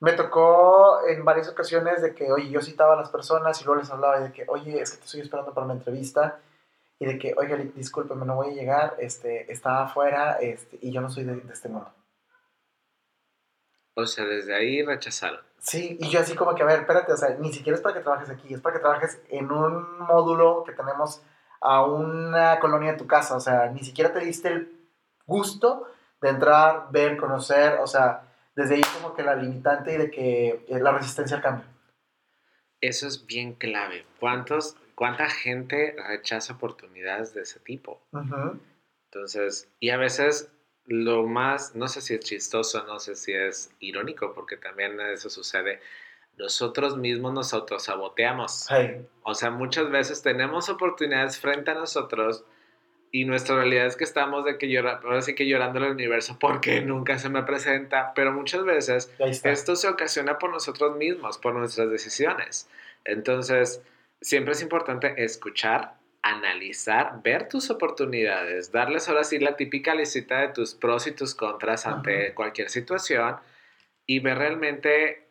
S2: me tocó en varias ocasiones de que, oye, yo citaba a las personas y luego les hablaba de que, oye, es que te estoy esperando para una entrevista y de que, oiga, discúlpeme, no voy a llegar, este, estaba afuera este, y yo no soy de, este mundo.
S1: O sea, desde ahí rechazaron.
S2: Sí, y yo así como que, a ver, espérate, o sea, ni siquiera es para que trabajes aquí, es para que trabajes en un módulo que tenemos a una colonia de tu casa, o sea, ni siquiera te diste el gusto de entrar, ver, conocer, o sea, desde ahí como que la limitante y de que la resistencia al cambio.
S1: Eso es bien clave. ¿Cuántos, ¿Cuánta gente rechaza oportunidades de ese tipo? Entonces, y a veces lo más, no sé si es chistoso, no sé si es irónico, porque también eso sucede, nosotros mismos nos autosaboteamos. O sea, muchas veces tenemos oportunidades frente a nosotros y nuestra realidad es que estamos de que llora, ahora sí que llorando al universo porque nunca se me presenta, pero muchas veces esto se ocasiona por nosotros mismos, por nuestras decisiones. Entonces, siempre es importante escuchar, analizar, ver tus oportunidades, darles ahora sí la típica lista de tus pros y tus contras ante cualquier situación y ver realmente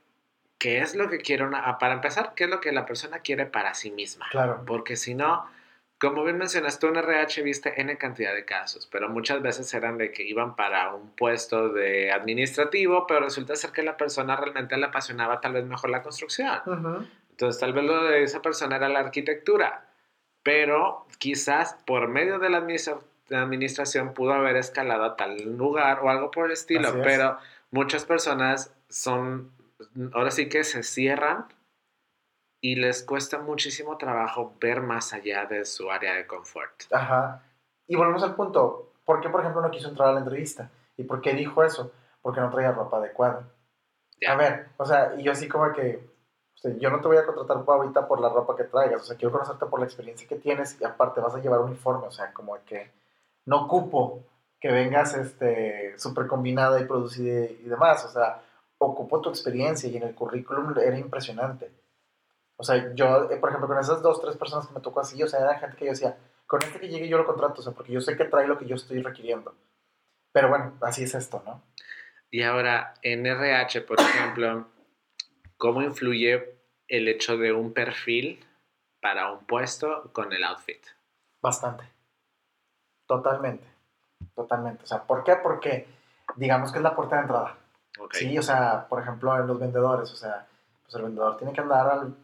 S1: qué es lo que quiere una, para empezar, qué es lo que la persona quiere para sí misma.
S2: Claro.
S1: Porque si no, como bien mencionaste, en RH viste N cantidad de casos, pero muchas veces eran de que iban para un puesto de administrativo, pero resulta ser que la persona realmente le apasionaba tal vez mejor la construcción. Entonces, tal vez lo de esa persona era la arquitectura, pero quizás por medio de la, administración pudo haber escalado a tal lugar o algo por el estilo, pero muchas personas son, ahora sí que se cierran y les cuesta muchísimo trabajo ver más allá de su área de confort.
S2: Ajá. Y volvemos al punto, ¿por qué, por ejemplo, no quiso entrar a la entrevista? ¿Y por qué dijo eso? Porque no traía ropa adecuada. A ver, o sea, y yo así como que, o sea, yo no te voy a contratar ahorita por la ropa que traigas, o sea, quiero conocerte por la experiencia que tienes y aparte vas a llevar un uniforme, o sea, como que no ocupo que vengas este súper combinada y producida y demás, o sea, ocupo tu experiencia y en el currículum era impresionante. O sea, yo, eh, por ejemplo, con esas dos, tres personas que me tocó así, o sea, era gente que yo decía, con este que llegue yo lo contrato, o sea, porque yo sé que trae lo que yo estoy requiriendo. Pero bueno, así es esto, ¿no?
S1: Y ahora, en RH, por ejemplo, ¿cómo influye el hecho de un perfil para un puesto con el outfit?
S2: Bastante. Totalmente. Totalmente. O sea, ¿por qué? Porque digamos que es la puerta de entrada. Sí, o sea, por ejemplo, en los vendedores, o sea, pues el vendedor tiene que andar al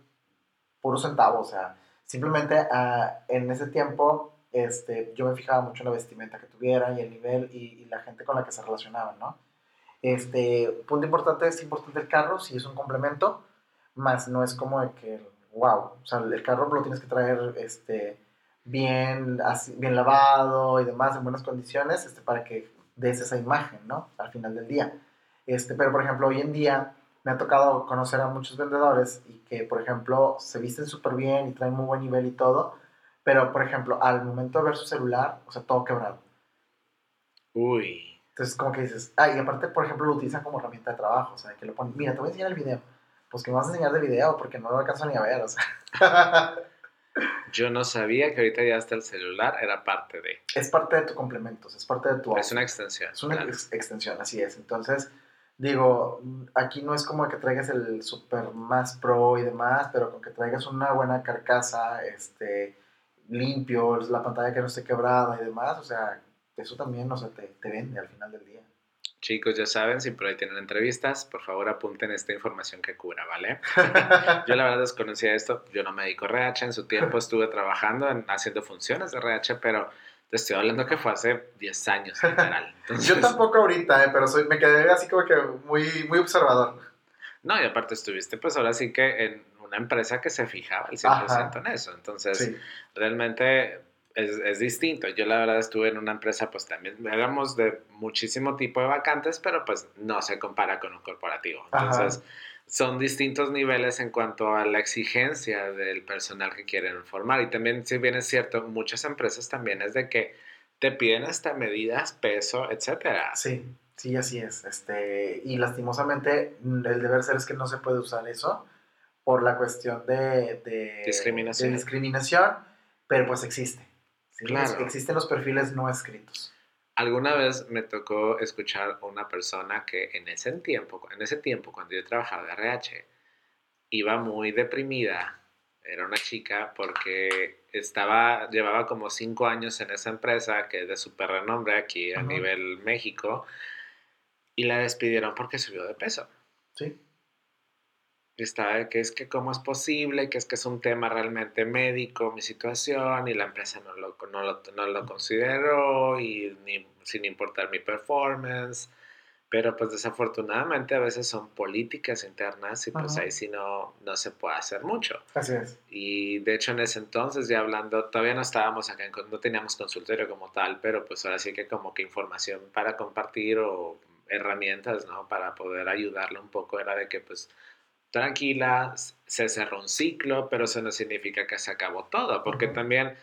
S2: puro centavo, o sea, simplemente ah, en ese tiempo este, yo me fijaba mucho en la vestimenta que tuviera y el nivel y, la gente con la que se relacionaban, ¿no? Este, punto importante, es importante el carro, si es un complemento, más no es como de que, wow, o sea, el carro lo tienes que traer este, bien, así, bien lavado y demás, en buenas condiciones, este, para que des esa imagen, ¿no? Al final del día. Este, pero, por ejemplo, hoy en día me ha tocado conocer a muchos vendedores y que, por ejemplo, se visten súper bien y traen muy buen nivel y todo, pero, por ejemplo, al momento de ver su celular, o sea, todo quebrado.
S1: Uy.
S2: Entonces, como que dices, ah, y aparte, por ejemplo, lo utilizan como herramienta de trabajo, o sea, que lo ponen, mira, te voy a enseñar el video. Pues que me vas a enseñar de video porque no lo alcanzo ni a ver, o sea.
S1: Yo no sabía que ahorita ya hasta el celular era parte de.
S2: es parte de tu complementos, es parte de tu...
S1: Es una extensión.
S2: Es una
S1: claro.
S2: ex- extensión, así es. Entonces, digo, aquí no es como que traigas el super más pro y demás, pero con que traigas una buena carcasa, este, limpio, la pantalla que no esté quebrada y demás, o sea, eso también, o sea, te, te vende al final del día.
S1: Chicos, ya saben, si por ahí tienen entrevistas, por favor apunten esta información que cura, ¿vale? Yo la verdad desconocía esto, yo no me dedico a RH, en su tiempo estuve trabajando en- haciendo funciones de RH, pero te estoy hablando que fue hace 10 años, literal. Entonces,
S2: Yo tampoco ahorita, eh, pero soy, me quedé así como que muy, muy observador.
S1: No, y aparte estuviste pues ahora sí que en una empresa que se fijaba el 100% en eso, entonces
S2: Sí,
S1: realmente es, es distinto. Yo la verdad estuve en una empresa, pues también éramos de muchísimo tipo de vacantes, pero pues no se compara con un corporativo.
S2: Ajá.
S1: Son distintos niveles en cuanto a la exigencia del personal que quieren formar. Y también, si bien es cierto, muchas empresas también es de que te piden hasta medidas, peso, etcétera.
S2: sí, sí, así es. Este, y lastimosamente, mm, el deber ser es que no se puede usar eso por la cuestión de, de-
S1: Discriminación.
S2: de discriminación, pero pues existe. ¿sí?
S1: Claro.
S2: Existen los perfiles no escritos.
S1: Alguna vez me tocó escuchar a una persona que en ese tiempo, en ese tiempo cuando yo trabajaba de RH, iba muy deprimida. Era una chica porque estaba, llevaba como cinco años en esa empresa que es de super renombre aquí a nivel México y la despidieron porque subió de peso.
S2: ¿sí?
S1: Y estaba de que es que cómo es posible, que es que es un tema realmente médico, mi situación, y la empresa no lo, no lo, no lo consideró, y ni, sin importar mi performance. Pero pues desafortunadamente a veces son políticas internas y pues
S2: Ajá.
S1: ahí sí no, no se puede hacer mucho.
S2: Así es.
S1: Y de hecho en ese entonces ya hablando, todavía no estábamos acá, no teníamos consultorio como tal, pero pues ahora sí que como que información para compartir o herramientas, ¿no? Para poder ayudarle un poco era de que pues tranquila, se cerró un ciclo, pero eso no significa que se acabó todo, porque también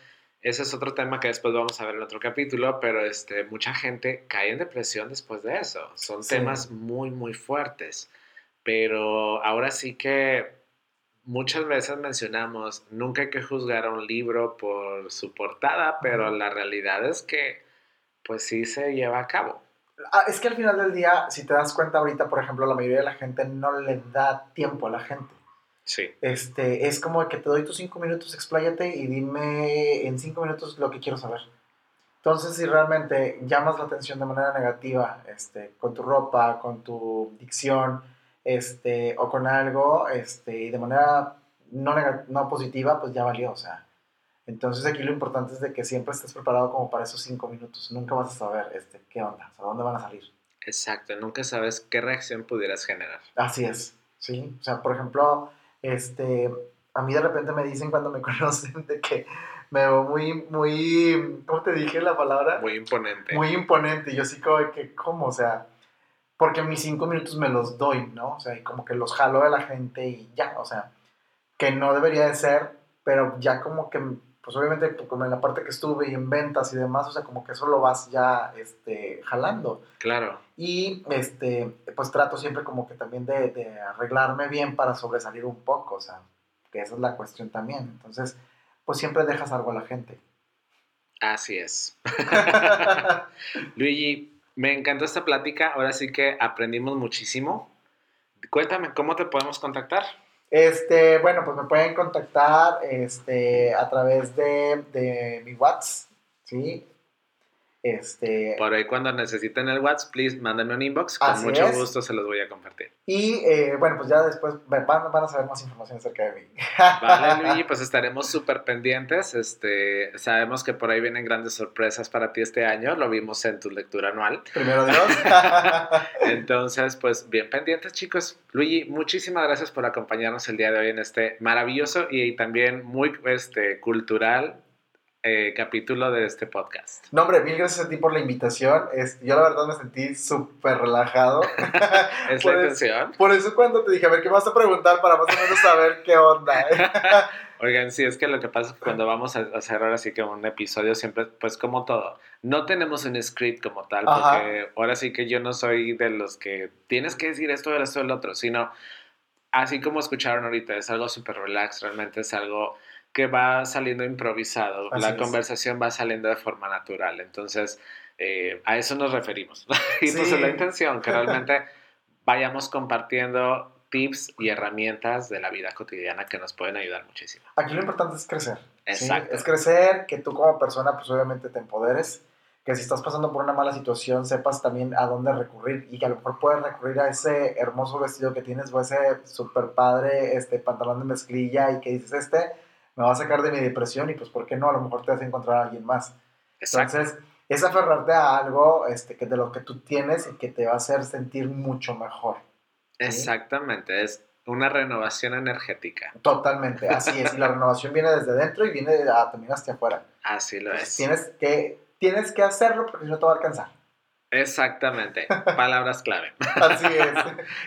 S1: ese es otro tema que después vamos a ver en otro capítulo, pero este, mucha gente cae en depresión después de eso. Son
S2: Sí.
S1: temas muy, muy fuertes. Pero ahora sí que muchas veces mencionamos, nunca hay que juzgar a un libro por su portada, pero la realidad es que pues sí se lleva a cabo.
S2: Ah, es que al final del día, si te das cuenta ahorita, por ejemplo, la mayoría de la gente no le da tiempo a la gente.
S1: Sí,
S2: Este, es como que te doy tus cinco minutos, expláyate y dime en cinco minutos lo que quiero saber. Entonces, si realmente llamas la atención de manera negativa, este, con tu ropa, con tu dicción, este, o con algo, este, y de manera no, no positiva, pues ya valió, o sea. Entonces aquí lo importante es de que siempre estés preparado como para esos cinco minutos. Nunca vas a saber, este, qué onda, o sea, dónde van a salir.
S1: exacto. Nunca sabes qué reacción pudieras generar.
S2: Así es, ¿sí? O sea, por ejemplo, este, a mí de repente me dicen cuando me conocen de que me veo muy, muy, ¿cómo te dije la palabra?
S1: Muy imponente.
S2: Muy imponente. Yo sí como que, ¿cómo? O sea, porque mis cinco minutos me los doy, ¿no? O sea, y como que los jalo de la gente y ya, o sea, que no debería de ser, pero ya como que, pues obviamente, pues, como en la parte que estuve y en ventas y demás, o sea, como que eso lo vas ya, este, jalando.
S1: Claro.
S2: Y este, pues trato siempre como que también de, de arreglarme bien para sobresalir un poco, o sea, que esa es la cuestión también. Entonces, pues siempre dejas algo a la gente.
S1: Así es. Luigi, me encantó esta plática. Ahora sí que aprendimos muchísimo. Cuéntame, ¿cómo te podemos contactar?
S2: Este, bueno, pues me pueden contactar este, a través de, de mi WhatsApp, ¿sí? Este,
S1: Por ahí cuando necesiten el WhatsApp, please, mándenme un inbox. Con mucho
S2: es.
S1: gusto se los voy a compartir.
S2: y eh, bueno, pues ya después van, van a saber más información acerca de mí.
S1: Vale, Luigi, pues estaremos súper pendientes. Este, sabemos que por ahí vienen grandes sorpresas para ti este año. Lo vimos en tu lectura anual.
S2: Primero Dios.
S1: Entonces, pues bien pendientes, chicos. Luigi, muchísimas gracias por acompañarnos el día de hoy en este maravilloso y también muy este, cultural eh, capítulo de este podcast.
S2: No, hombre, mil gracias a ti por la invitación. Es, yo la verdad me sentí súper relajado.
S1: ¿Es la intención?
S2: Por eso cuando te dije, a ver, ¿qué vas a preguntar para más o menos saber qué onda?
S1: Oigan, sí, es que lo que pasa es que cuando vamos a hacer ahora sí que un episodio siempre, pues como todo, no tenemos un script como tal,
S2: Ajá.
S1: porque ahora sí que yo no soy de los que tienes que decir esto, esto, el otro, sino así como escucharon ahorita, es algo súper relax, realmente es algo que va saliendo improvisado,
S2: Así
S1: la
S2: es.
S1: conversación va saliendo de forma natural, entonces eh, a eso nos referimos. y pues
S2: Sí.
S1: es la intención, que realmente vayamos compartiendo tips y herramientas de la vida cotidiana que nos pueden ayudar muchísimo.
S2: Aquí lo importante es crecer. ¿sí?
S1: Exacto.
S2: Es crecer, que tú como persona, pues obviamente te empoderes, que si estás pasando por una mala situación, sepas también a dónde recurrir y que a lo mejor puedes recurrir a ese hermoso vestido que tienes o ese super padre este, pantalón de mezclilla y que dices, este me va a sacar de mi depresión y pues, ¿por qué no? A lo mejor te vas a encontrar a alguien más.
S1: Exacto.
S2: Entonces, es aferrarte a algo este, que de lo que tú tienes y que te va a hacer sentir mucho mejor.
S1: Exactamente, es una renovación energética.
S2: Totalmente, así es. Y la renovación viene desde dentro y viene a- también hacia afuera.
S1: Así lo
S2: Entonces,
S1: es.
S2: tienes, que, tienes que hacerlo porque si no te va a alcanzar.
S1: Exactamente. Palabras clave.
S2: Así es.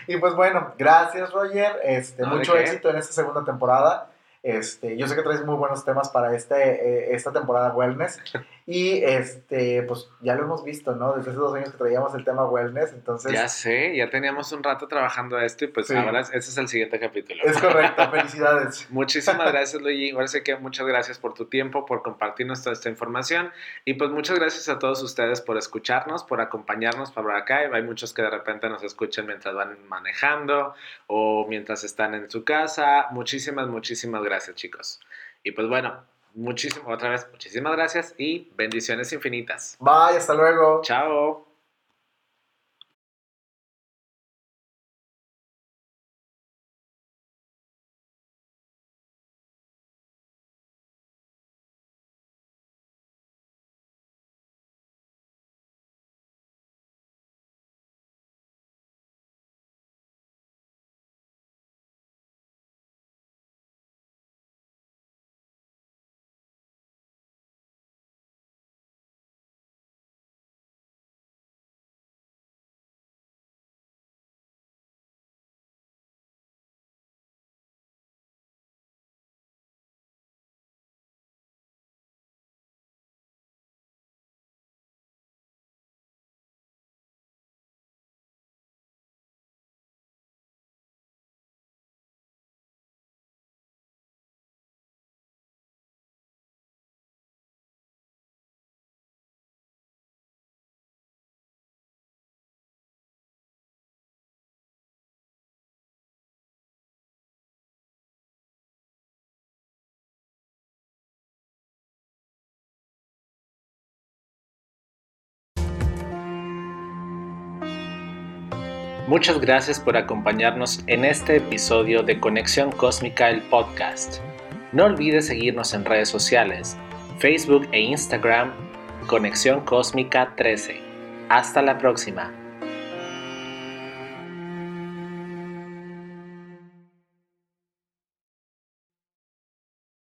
S2: Y pues bueno, gracias Roger. Este,
S1: No, ¿de
S2: mucho éxito en esta segunda temporada. Este, yo sé que traes muy buenos temas para este, eh, esta temporada wellness. Y este, pues ya lo hemos visto, ¿no? Desde hace dos años que traíamos el tema wellness. Entonces,
S1: Ya sé, ya teníamos un rato trabajando esto y pues
S2: Sí.
S1: ahora ese es el siguiente capítulo.
S2: es correcto. Felicidades.
S1: Muchísimas gracias, Luigi. Ahora sí que muchas gracias por tu tiempo, por compartirnos toda esta información. Y pues muchas gracias a todos ustedes por escucharnos, por acompañarnos para acá. Hay muchos que de repente nos escuchan mientras van manejando o mientras están en su casa. Muchísimas, muchísimas gracias, chicos. Y pues bueno, muchísimo, otra vez, muchísimas gracias y bendiciones infinitas.
S2: Bye, hasta luego.
S1: Chao. Muchas gracias por acompañarnos en este episodio de Conexión Cósmica, el podcast. No olvides seguirnos en redes sociales, Facebook e Instagram, Conexión Cósmica 13. Hasta la próxima.